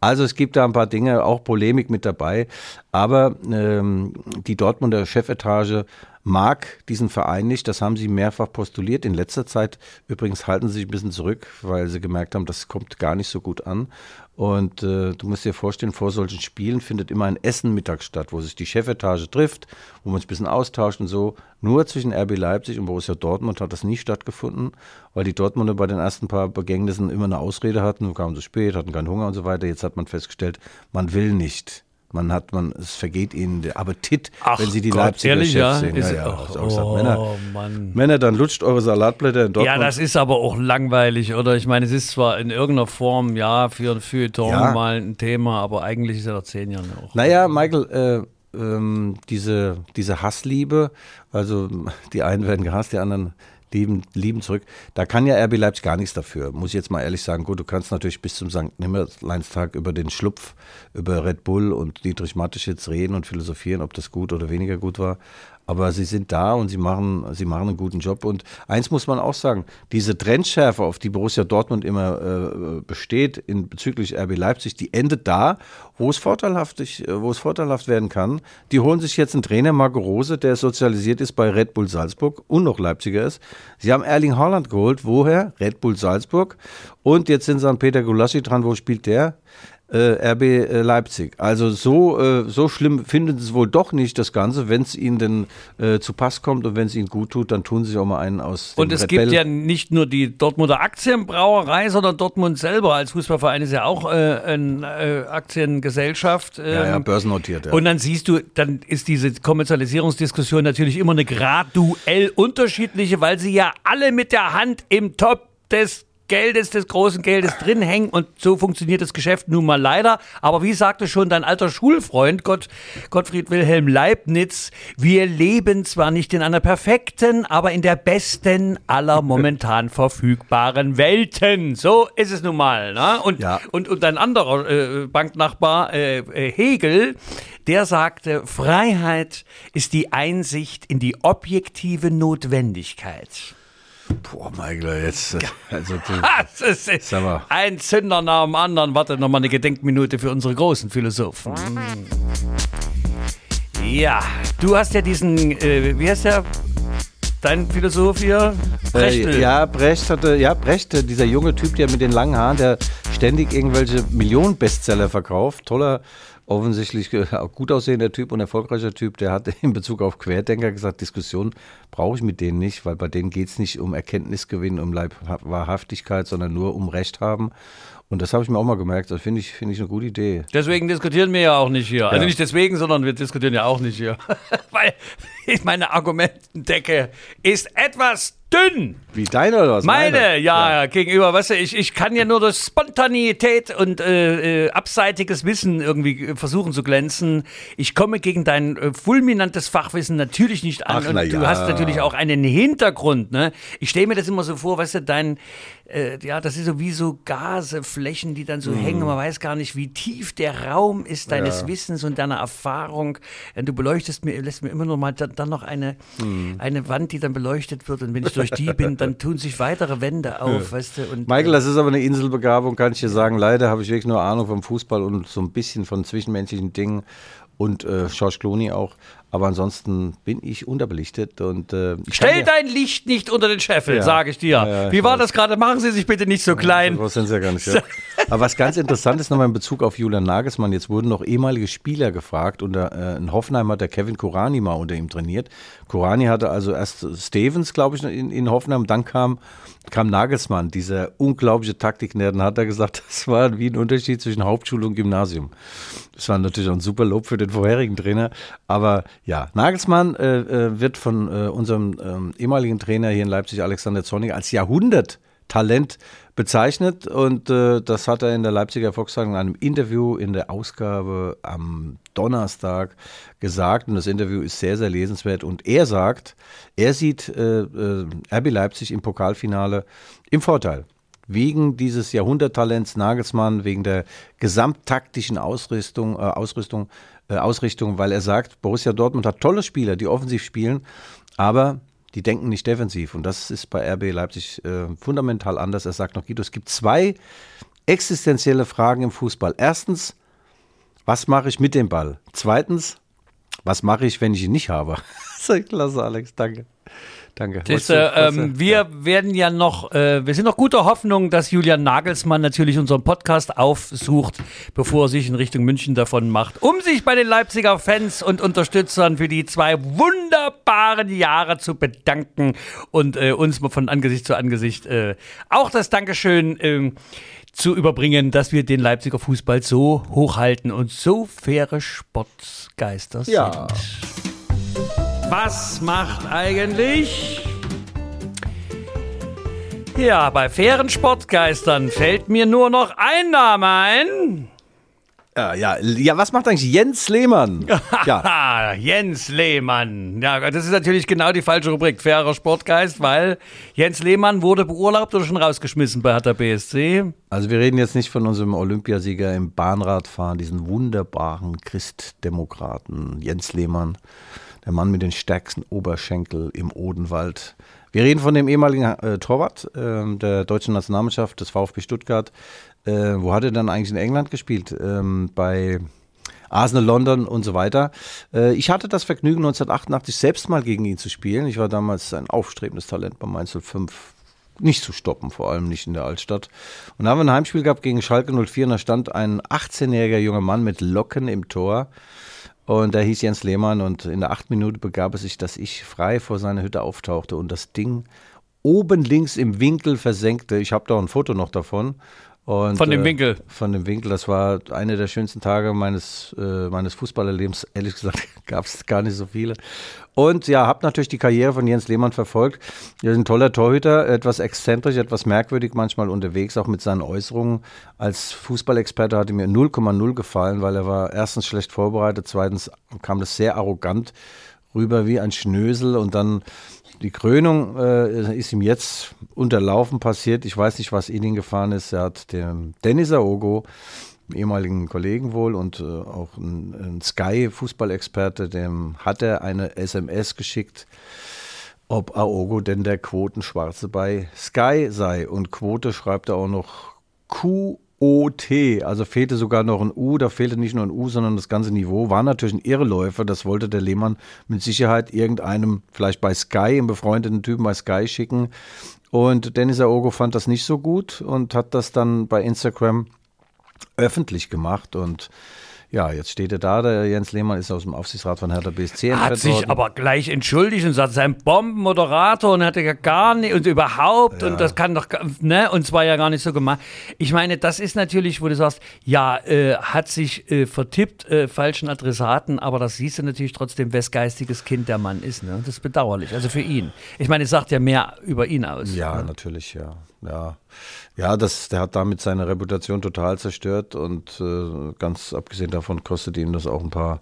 Also es gibt da ein paar Dinge, auch Polemik mit dabei. Aber ähm, die Dortmunder Chefetage mag diesen Verein nicht. Das haben sie mehrfach postuliert. In letzter Zeit übrigens halten sie sich ein bisschen zurück, weil sie gemerkt haben, das kommt gar nicht so gut an. Und äh, du musst dir vorstellen, vor solchen Spielen findet immer ein Essen mittags statt, wo sich die Chefetage trifft, wo man sich ein bisschen austauscht und so. Nur zwischen RB Leipzig und Borussia Dortmund hat das nie stattgefunden, weil die Dortmunder bei den ersten paar Begängnissen immer eine Ausrede hatten, kamen zu spät, hatten keinen Hunger und so weiter. Jetzt hat man festgestellt, man will nicht. Man hat, man, es vergeht ihnen der Appetit, wenn sie die Gott, Leipziger ehrlich, Chefs ja? sehen. Ist- ja, ja, oh, gesagt. Männer, Mann. Männer, dann lutscht eure Salatblätter in Dortmund. Ja, das ist aber auch langweilig, oder? Ich meine, es ist zwar in irgendeiner Form, ja, für ein Feuilleton Ja. mal ein Thema, aber eigentlich ist er nach zehn Jahren auch. Naja, Michael, äh, ähm, diese, diese Hassliebe, also die einen werden gehasst, die anderen lieben, lieben zurück. Da kann ja RB Leipzig gar nichts dafür, muss ich jetzt mal ehrlich sagen. Gut, du kannst natürlich bis zum St. Nimmerleinstag über den Schlupf, über Red Bull und Dietrich Mateschitz reden und philosophieren, ob das gut oder weniger gut war. Aber sie sind da und sie machen, sie machen einen guten Job. Und eins muss man auch sagen, diese Trendschärfe, auf die Borussia Dortmund immer äh, besteht in bezüglich RB Leipzig, die endet da, wo es vorteilhaft, wo es vorteilhaft werden kann. Die holen sich jetzt einen Trainer, Marco Rose, der sozialisiert ist bei Red Bull Salzburg und noch Leipziger ist. Sie haben Erling Haaland geholt. Woher? Red Bull Salzburg. Und jetzt sind sie an Peter Gulaschi dran. Wo spielt der? Äh, RB äh, Leipzig. Also so, äh, so schlimm finden sie es wohl doch nicht, das Ganze. Wenn es ihnen denn äh, zu Pass kommt und wenn es ihnen gut tut, dann tun sie sich auch mal einen aus dem Und es Rebell. gibt ja nicht nur die Dortmunder Aktienbrauerei, sondern Dortmund selber als Fußballverein ist ja auch äh, eine äh, Aktiengesellschaft. Ähm, ja, ja, börsennotiert, ja. Und dann siehst du, dann ist diese Kommerzialisierungsdiskussion natürlich immer eine graduell unterschiedliche, weil sie ja alle mit der Hand im Top des Geldes, des großen Geldes drin hängen und so funktioniert das Geschäft nun mal leider. Aber wie sagte schon dein alter Schulfreund Gott, Gottfried Wilhelm Leibniz, wir leben zwar nicht in einer perfekten, aber in der besten aller momentan verfügbaren Welten. So ist es nun mal. Ne? Und, Ja. und, und ein anderer äh, Banknachbar, äh, äh, Hegel, der sagte, Freiheit ist die Einsicht in die objektive Notwendigkeit. Boah, Michael, jetzt. äh, Also, du, Das ist Sag mal. ein Zünder nach dem anderen. Warte noch mal eine Gedenkminute für unsere großen Philosophen. Ja, du hast ja diesen, äh, wie heißt der, dein Philosoph hier? Brechtl. Äh, ja, Brecht hatte, ja, Brecht, dieser junge Typ, der mit den langen Haaren, der ständig irgendwelche Millionen-Bestseller verkauft. Toller, offensichtlich äh, gut aussehender Typ und erfolgreicher Typ, der hat in Bezug auf Querdenker gesagt, Diskussion brauche ich mit denen nicht, weil bei denen geht es nicht um Erkenntnisgewinn, um Leib Wahrhaftigkeit, sondern nur um Recht haben. Und das habe ich mir auch mal gemerkt. Das finde ich, finde ich eine gute Idee. Deswegen diskutieren wir ja auch nicht hier. Also nicht deswegen, sondern wir diskutieren ja auch nicht hier. Weil meine Argumentendecke ist etwas dünn. Wie deine oder was? Meine, ja, gegenüber, weißt du, ich, ich kann ja nur durch Spontanität und äh, äh, abseitiges Wissen irgendwie äh, versuchen zu glänzen. Ich komme gegen dein äh, fulminantes Fachwissen natürlich nicht an Ach, und na du ja. hast natürlich auch einen Hintergrund, ne? Ich stelle mir das immer so vor, weißt du, dein, äh, ja, das ist so wie so Gaseflächen, die dann so hängen und man weiß gar nicht, wie tief der Raum ist deines Wissens und deiner Erfahrung. Äh, Du beleuchtest mir, lässt mir immer noch mal dann, dann noch eine, eine Wand, die dann beleuchtet wird und wenn ich durch die bin, dann tun sich weitere Wände auf, weißt du. Und, Michael, äh, das ist aber eine Inselbegabung, kann ich dir sagen. Leider habe ich wirklich nur Ahnung vom Fußball und so ein bisschen von zwischenmenschlichen Dingen und äh, George Clooney auch. Aber ansonsten bin ich unterbelichtet und äh, Stell dein Licht nicht unter den Scheffel, Ja. sage ich dir. Ja, Wie ich war das gerade? Machen Sie sich bitte nicht so klein. Das sind sie ja gar nicht. Ja. Aber was ganz interessant ist nochmal in Bezug auf Julian Nagelsmann, jetzt wurden noch ehemalige Spieler gefragt. Unter, äh, in Hoffenheim hat der Kevin Kurani mal unter ihm trainiert. Kurani hatte also erst Stevens, glaube ich, in, in Hoffenheim, dann kam, kam Nagelsmann, dieser unglaubliche Taktiknerd, und hat er gesagt, das war wie ein Unterschied zwischen Hauptschule und Gymnasium. Das war natürlich auch ein super Lob für den vorherigen Trainer. Aber ja, Nagelsmann äh, äh, wird von äh, unserem ähm, ehemaligen Trainer hier in Leipzig, Alexander Zornig, als Jahrhunderttalent bezeichnet. Und äh, das hat er in der Leipziger Volkszeitung in einem Interview in der Ausgabe am Donnerstag gesagt. Und das Interview ist sehr, sehr lesenswert. Und er sagt, er sieht äh, äh, RB Leipzig im Pokalfinale im Vorteil wegen dieses Jahrhunderttalents Nagelsmann, wegen der gesamttaktischen Ausrüstung, äh, Ausrüstung, äh, Ausrichtung, weil er sagt, Borussia Dortmund hat tolle Spieler, die offensiv spielen, aber die denken nicht defensiv. Und das ist bei RB Leipzig äh, fundamental anders. Er sagt noch, Guido, es gibt zwei existenzielle Fragen im Fußball. Erstens, was mache ich mit dem Ball? Zweitens, was mache ich, wenn ich ihn nicht habe? Klasse, Alex, danke. Danke. Wolltest du- ähm, wir werden ja noch, äh, wir sind noch guter Hoffnung, dass Julian Nagelsmann natürlich unseren Podcast aufsucht, bevor er sich in Richtung München davon macht, um sich bei den Leipziger Fans und Unterstützern für die zwei wunderbaren Jahre zu bedanken und äh, uns mal von Angesicht zu Angesicht äh, auch das Dankeschön ähm, zu überbringen, dass wir den Leipziger Fußball so hochhalten und so faire Sportgeister sind. Was macht eigentlich? Ja, bei fairen Sportgeistern fällt mir nur noch ein Name ein. Ja, ja, ja, was macht eigentlich Jens Lehmann? Ja, Ah, Jens Lehmann. Ja, das ist natürlich genau die falsche Rubrik. Fairer Sportgeist, weil Jens Lehmann wurde beurlaubt oder schon rausgeschmissen bei Hertha BSC. also wir reden jetzt nicht von unserem Olympiasieger im Bahnradfahren, diesen wunderbaren Christdemokraten Jens Lehmann, der Mann mit den stärksten Oberschenkel im Odenwald. Wir reden von dem ehemaligen äh, Torwart äh, der deutschen Nationalmannschaft des VfB Stuttgart. Äh, wo hat er dann eigentlich in England gespielt? Ähm, bei Arsenal London und so weiter. Äh, ich hatte das Vergnügen, 1988 selbst mal gegen ihn zu spielen. Ich war damals ein aufstrebendes Talent bei Mainz 05 nicht zu stoppen, vor allem nicht in der Altstadt. Und da haben wir ein Heimspiel gehabt gegen Schalke 04 und da stand ein 18-jähriger junger Mann mit Locken im Tor. Und der hieß Jens Lehmann und in der acht Minute begab es sich, dass ich frei vor seiner Hütte auftauchte und das Ding oben links im Winkel versenkte. Ich habe da ein Foto noch davon. Und, Von dem äh, Winkel. Von dem Winkel. Das war einer der schönsten Tage meines, äh, meines Fußballerlebens. Ehrlich gesagt gab es gar nicht so viele. Und ja, habe natürlich die Karriere von Jens Lehmann verfolgt. Er ist ein toller Torhüter, etwas exzentrisch, etwas merkwürdig manchmal unterwegs, auch mit seinen Äußerungen. Als Fußballexperte hat er mir 0,0 gefallen, weil er war erstens schlecht vorbereitet, zweitens kam das sehr arrogant rüber wie ein Schnösel und dann die Krönung äh, ist ihm jetzt unterlaufen passiert. Ich weiß nicht, was in ihn gefahren ist. Er hat dem Dennis Aogo, ehemaligen Kollegen wohl und äh, auch ein, ein Sky-Fußballexperte, dem hat er eine SMS geschickt, ob Aogo denn der Quotenschwarze bei Sky sei. Und Quote schreibt er auch noch QOT, also fehlte sogar noch ein U, da fehlte nicht nur ein U, sondern das ganze Niveau. War natürlich ein Irreläufer, das wollte der Lehmann mit Sicherheit irgendeinem, vielleicht bei Sky, im befreundeten Typen bei Sky schicken. Und Dennis Aogo fand das nicht so gut und hat das dann bei Instagram öffentlich gemacht und Ja, jetzt steht er da, der Jens Lehmann ist aus dem Aufsichtsrat von Hertha BSC Hat entfernt sich worden. aber gleich entschuldigt und sagt, sein Bombenmoderator und hatte ja gar nicht und überhaupt und das kann doch, ne, und zwar ja gar nicht so gemacht. Ich meine, das ist natürlich, wo du sagst, ja, äh, hat sich äh, vertippt, äh, falschen Adressaten, aber das siehst du natürlich trotzdem, wes geistiges Kind der Mann ist, ne? Das ist bedauerlich, also für ihn. Ich meine, es sagt ja mehr über ihn aus. Ja, natürlich, ja. Ja, ja das, der hat damit seine Reputation total zerstört und äh, ganz abgesehen davon kostet ihm das auch ein paar,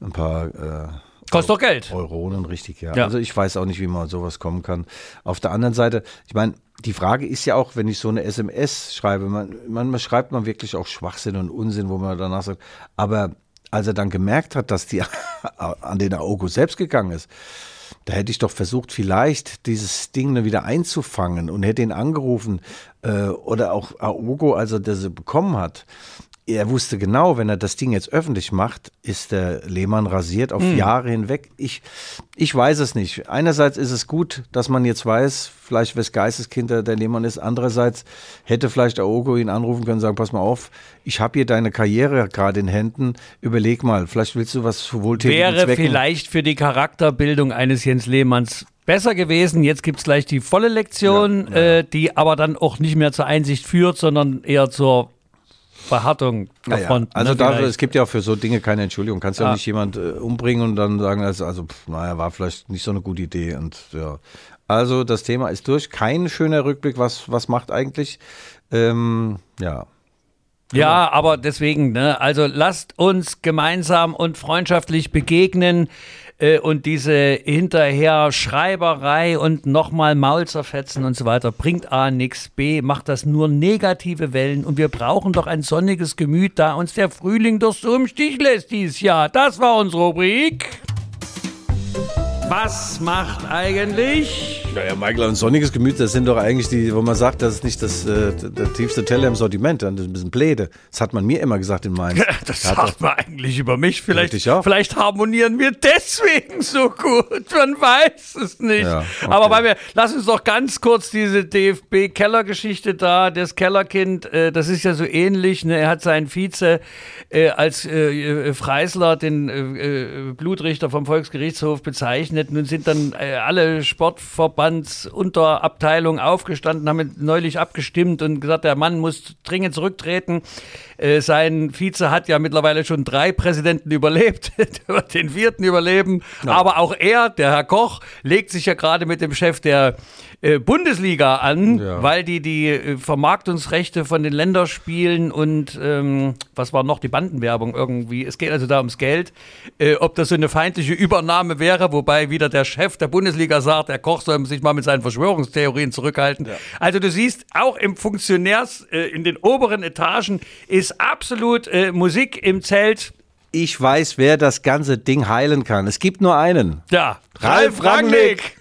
ein paar äh, Kostet doch Geld. Euronen, richtig, ja. Ja. Also ich weiß auch nicht, wie man an sowas kommen kann. Auf der anderen Seite, ich meine, die Frage ist ja auch, wenn ich so eine SMS schreibe, man, manchmal schreibt man wirklich auch Schwachsinn und Unsinn, wo man danach sagt, aber als er dann gemerkt hat, dass die an den Aogo selbst gegangen ist, da hätte ich doch versucht, vielleicht dieses Ding wieder einzufangen und hätte ihn angerufen äh, oder auch Aogo, als er das bekommen hat. Er wusste genau, wenn er das Ding jetzt öffentlich macht, ist der Lehmann rasiert auf Jahre hinweg. Ich, ich weiß es nicht. Einerseits ist es gut, dass man jetzt weiß, vielleicht wes Geisteskind der Lehmann ist. Andererseits hätte vielleicht Aogo ihn anrufen können und sagen, pass mal auf, ich habe hier deine Karriere gerade in Händen. Überleg mal, vielleicht willst du was für wohltätigen Wäre Zwecken. vielleicht für die Charakterbildung eines Jens Lehmanns besser gewesen. Jetzt gibt es gleich die volle Lektion, Äh, die aber dann auch nicht mehr zur Einsicht führt, sondern eher zur Verhärtung der Naja, also ne, da, es gibt ja auch für so Dinge keine Entschuldigung. Kannst ja auch nicht jemand äh, umbringen und dann sagen, also, also pff, naja, war vielleicht nicht so eine gute Idee. Und ja. Also das Thema ist durch. Kein schöner Rückblick, was, was macht eigentlich. Ähm, ja. Ja, aber deswegen, ne, also lasst uns gemeinsam und freundschaftlich begegnen äh, und diese hinterher Schreiberei und nochmal Maul zerfetzen und so weiter bringt A nix, B macht das nur negative Wellen und wir brauchen doch ein sonniges Gemüt, da uns der Frühling doch so im Stich lässt dieses Jahr. Das war unsere Rubrik. Was macht eigentlich? Naja, Michael, ein sonniges Gemüt, das sind doch eigentlich die, wo man sagt, das ist nicht das äh, der tiefste Teller im Sortiment, das ist ein bisschen Pläde. Das hat man mir immer gesagt in Mainz. Das sagt man eigentlich über mich. Vielleicht, vielleicht harmonieren wir deswegen so gut. Man weiß es nicht. Ja, okay. Aber weil wir, lass uns doch ganz kurz diese DFB-Kellergeschichte da, das Kellerkind, äh, das ist ja so ähnlich. Ne? Er hat seinen Vize äh, als äh, äh, Freisler, den äh, Blutrichter vom Volksgerichtshof, bezeichnet. Nun sind dann äh, alle Sportverbandsunterabteilungen aufgestanden, haben neulich abgestimmt und gesagt, der Mann muss dringend zurücktreten. Äh, sein Vize hat ja mittlerweile schon drei Präsidenten überlebt, der wird den vierten überleben. Aber auch er, der Herr Koch, legt sich ja gerade mit dem Chef der äh, Bundesliga an, Ja. weil die die äh, Vermarktungsrechte von den Länderspielen und ähm, was war noch die Bandenwerbung irgendwie. Es geht also da ums Geld, äh, ob das so eine feindliche Übernahme wäre, wobei wieder der Chef der Bundesliga sagt, der Koch soll sich mal mit seinen Verschwörungstheorien zurückhalten. Also du siehst, auch im Funktionärs, äh, in den oberen Etagen ist absolut äh, Musik im Zelt. Ich weiß, wer das ganze Ding heilen kann. Es gibt nur einen. Ja, Ralf Rangnick.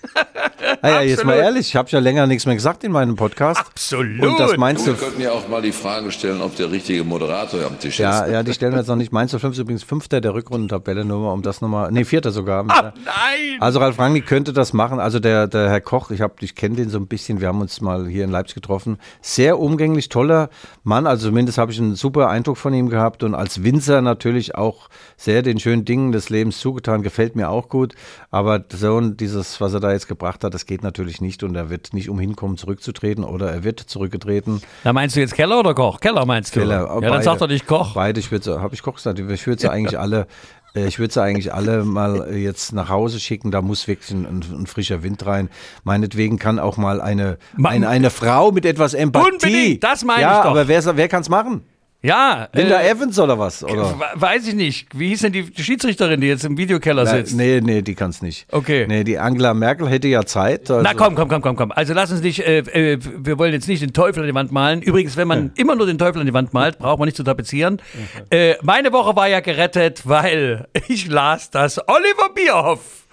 Ah ja, jetzt mal ehrlich, ich habe ja länger nichts mehr gesagt in meinem Podcast. Absolut. Und das meinst Wir du? könnten ja auch mal die Frage stellen, ob der richtige Moderator am Tisch Ja, ist. ja, die stellen wir jetzt noch nicht. Mainz 05 ist übrigens Fünfter der Rückrundentabelle, nur mal um das nochmal. Nee, Vierter sogar. Ah, nein! Also Ralf Rangnick könnte das machen. Also der, der Herr Koch, ich, hab- ich kenne den so ein bisschen, wir haben uns mal hier in Leipzig getroffen. Sehr umgänglich, toller Mann. Also zumindest habe ich einen super Eindruck von ihm gehabt und als Winzer natürlich auch sehr den schönen Dingen des Lebens zugetan. Gefällt mir auch gut. Aber so dieses, was er da jetzt gebracht hat, das geht natürlich nicht und er wird nicht umhin kommen, zurückzutreten oder er wird zurückgetreten. Da meinst du jetzt Keller oder Koch? Keller meinst du? Keller, ja, dann beide. sag doch nicht Koch. Beide, ich würde, habe ich Koch gesagt, ich würde sie eigentlich alle, äh, ich würde sie eigentlich alle mal äh, jetzt nach Hause schicken. Da muss wirklich ein, ein, frischer Wind rein. Meinetwegen kann auch mal eine, eine, eine Frau mit etwas Empathie. Unbedingt, das meine ja, ich doch. aber wer, wer kann es machen? Ja, Linda äh, Evans oder was? Oder? we- weiß ich nicht. Wie hieß denn die Schiedsrichterin, die jetzt im Videokeller Na, sitzt? nee, nee, die kann es nicht. Okay. Nee, die Angela Merkel hätte ja Zeit. Also, Na komm, komm, komm, komm, komm. Also lass uns nicht, äh, äh, wir wollen jetzt nicht den Teufel an die Wand malen. Übrigens, wenn man immer nur den Teufel an die Wand malt, braucht man nicht zu tapezieren. Äh, meine Woche war ja gerettet, weil ich las, dass Oliver Bierhoff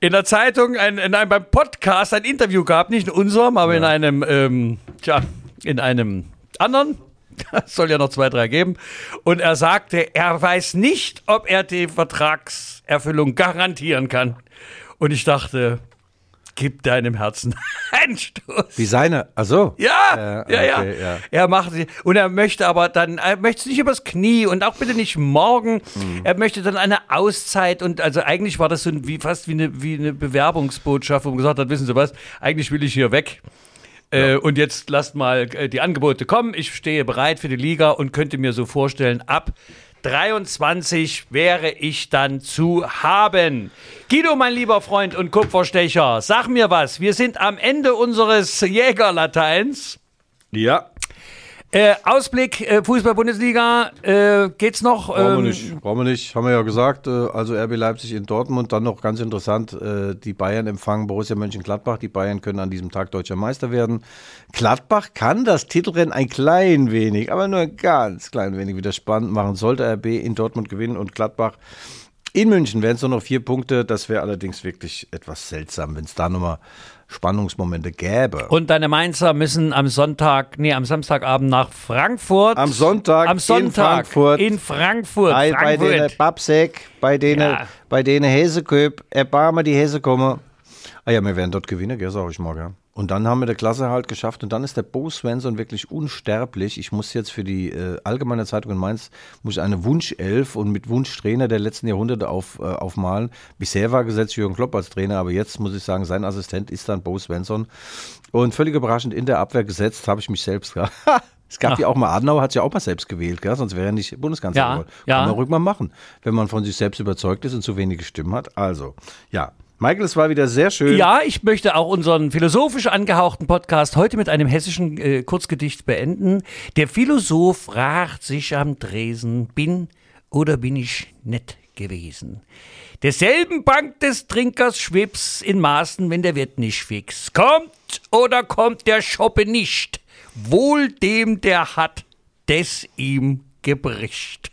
in der Zeitung, ein, in einem, beim Podcast ein Interview gab, nicht in unserem, aber in einem, ähm, tja, in einem anderen. Es soll ja noch zwei, drei geben. Und er sagte, er weiß nicht, ob er die Vertragserfüllung garantieren kann. Und ich dachte, gib deinem Herzen einen Stoß. Wie seine, also Ja, Ja, ja, ja. okay, ja. Er macht sie. Und er möchte aber dann, er möchte es nicht übers Knie und auch bitte nicht morgen. Mhm. Er möchte dann eine Auszeit und also eigentlich war das so wie, fast wie eine, wie eine Bewerbungsbotschaft, wo man gesagt hat, wissen Sie was, eigentlich will ich hier weg. Äh, und jetzt lasst mal äh, die Angebote kommen. Ich stehe bereit für die Liga und könnte mir so vorstellen, ab 23 wäre ich dann zu haben. Guido, mein lieber Freund und Kupferstecher, sag mir was. Wir sind am Ende unseres Jägerlateins. Ja, Äh, Ausblick, äh, Fußball-Bundesliga, äh, geht's noch? brauchen wir Ähm, nicht. Brauchen wir nicht. Haben wir ja gesagt. äh, Also RB Leipzig in Dortmund. Dann noch ganz interessant, äh, die Bayern empfangen Borussia Mönchengladbach. Die Bayern können an diesem Tag deutscher Meister werden. Gladbach kann das Titelrennen ein klein wenig, aber nur ein ganz klein wenig wieder spannend machen. Sollte RB in Dortmund gewinnen und Gladbach in München wären es nur noch vier Punkte. Das wäre allerdings wirklich etwas seltsam, wenn es da nochmal Spannungsmomente gäbe. Und deine Mainzer müssen am Sonntag, nee, am Samstagabend nach Frankfurt. Am Sonntag am Sonntag in Frankfurt. In Frankfurt. Bei, bei Frankfurt. denen Babsek, bei denen, Ja. bei denen Heseköp, erbarme die Hese kommen. Ah ja, wir werden dort gewinnen, gell, sag ich mal, gell. Und dann haben wir die Klasse halt geschafft und dann ist der Bo Svensson wirklich unsterblich. Ich muss jetzt für die äh, Allgemeine Zeitung in Mainz muss ich eine Wunschelf und mit Wunschtrainer der letzten Jahrhunderte auf, äh, aufmalen. Bisher war gesetzt Jürgen Klopp als Trainer, aber jetzt muss ich sagen, sein Assistent ist dann Bo Svensson. Und völlig überraschend in der Abwehr gesetzt habe ich mich selbst. Es gab ja auch mal, Adenauer hat ja auch mal selbst gewählt, gell? sonst wäre er nicht Bundeskanzler geworden. ja. Kann man ruhig mal machen, wenn man von sich selbst überzeugt ist und zu wenige Stimmen hat. Also, ja. Michael, es war wieder sehr schön. Ja, ich möchte auch unseren philosophisch angehauchten Podcast heute mit einem hessischen äh, Kurzgedicht beenden. Der Philosoph fragt sich am Tresen, bin oder bin ich nett gewesen? Derselben Bank des Trinkers schwebt's in Maßen, wenn der Wirt nicht fix. Kommt oder kommt der Schoppe nicht? Wohl dem, der hat, des ihm gebricht.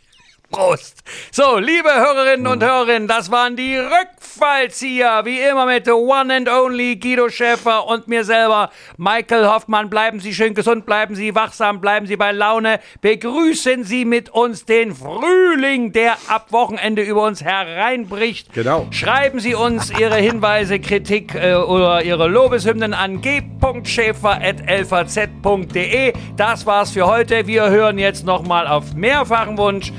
Prost. So, liebe Hörerinnen und Hörer, das waren die Rückfallzieher, wie immer mit the one and only Guido Schäfer und mir selber, Michael Hoffmann. Bleiben Sie schön gesund, bleiben Sie wachsam, bleiben Sie bei Laune. Begrüßen Sie mit uns den Frühling, der ab Wochenende über uns hereinbricht. Genau. Schreiben Sie uns Ihre Hinweise, Kritik äh, oder Ihre Lobeshymnen an g.schäfer.lvz.de. Das war's für heute. Wir hören jetzt nochmal auf mehrfachen Wunsch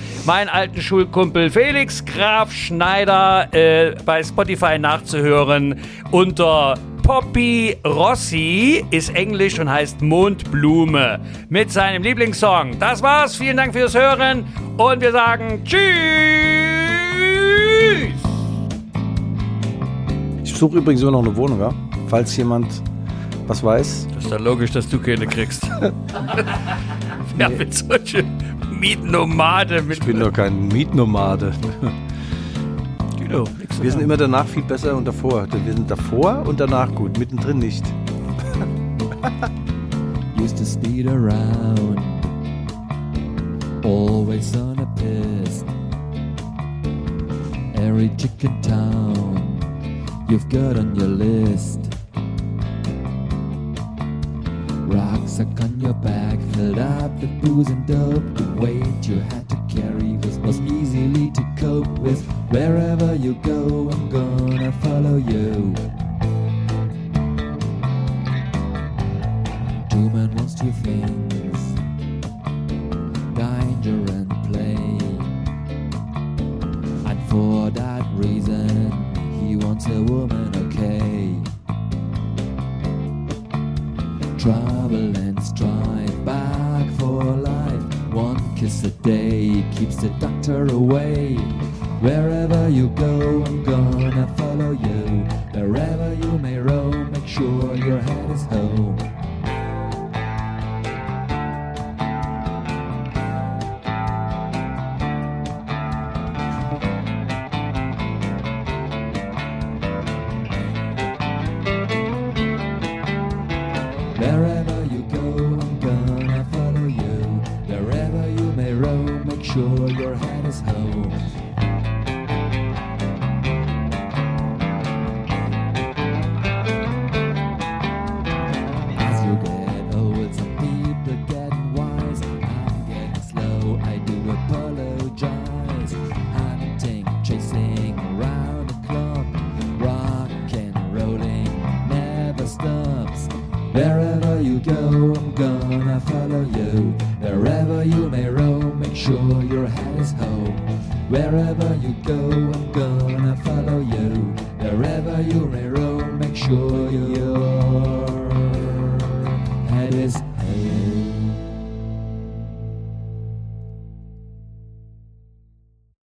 meinen alten Schulkumpel Felix Graf Schneider äh, bei Spotify nachzuhören unter Poppy Rossi ist Englisch und heißt Mondblume mit seinem Lieblingssong. Das war's. Vielen Dank fürs Hören und wir sagen Tschüss. Ich suche übrigens immer noch eine Wohnung, ja? falls jemand was weiß. Das ist ja logisch, dass du keine kriegst. ja, mit solchen Mietnomade. Mit Ich bin doch kein Mietnomade. Guido, nix Wir sind immer danach viel besser und davor. Wir sind davor und danach gut, mittendrin nicht. used to speed around, always on a piss. Every chicken town you've got on your list. Rucksack on your back, filled up with booze and dope. The weight you had to carry was, was easily to cope with. Wherever you go, I'm gonna follow you. Two men wants two things her away.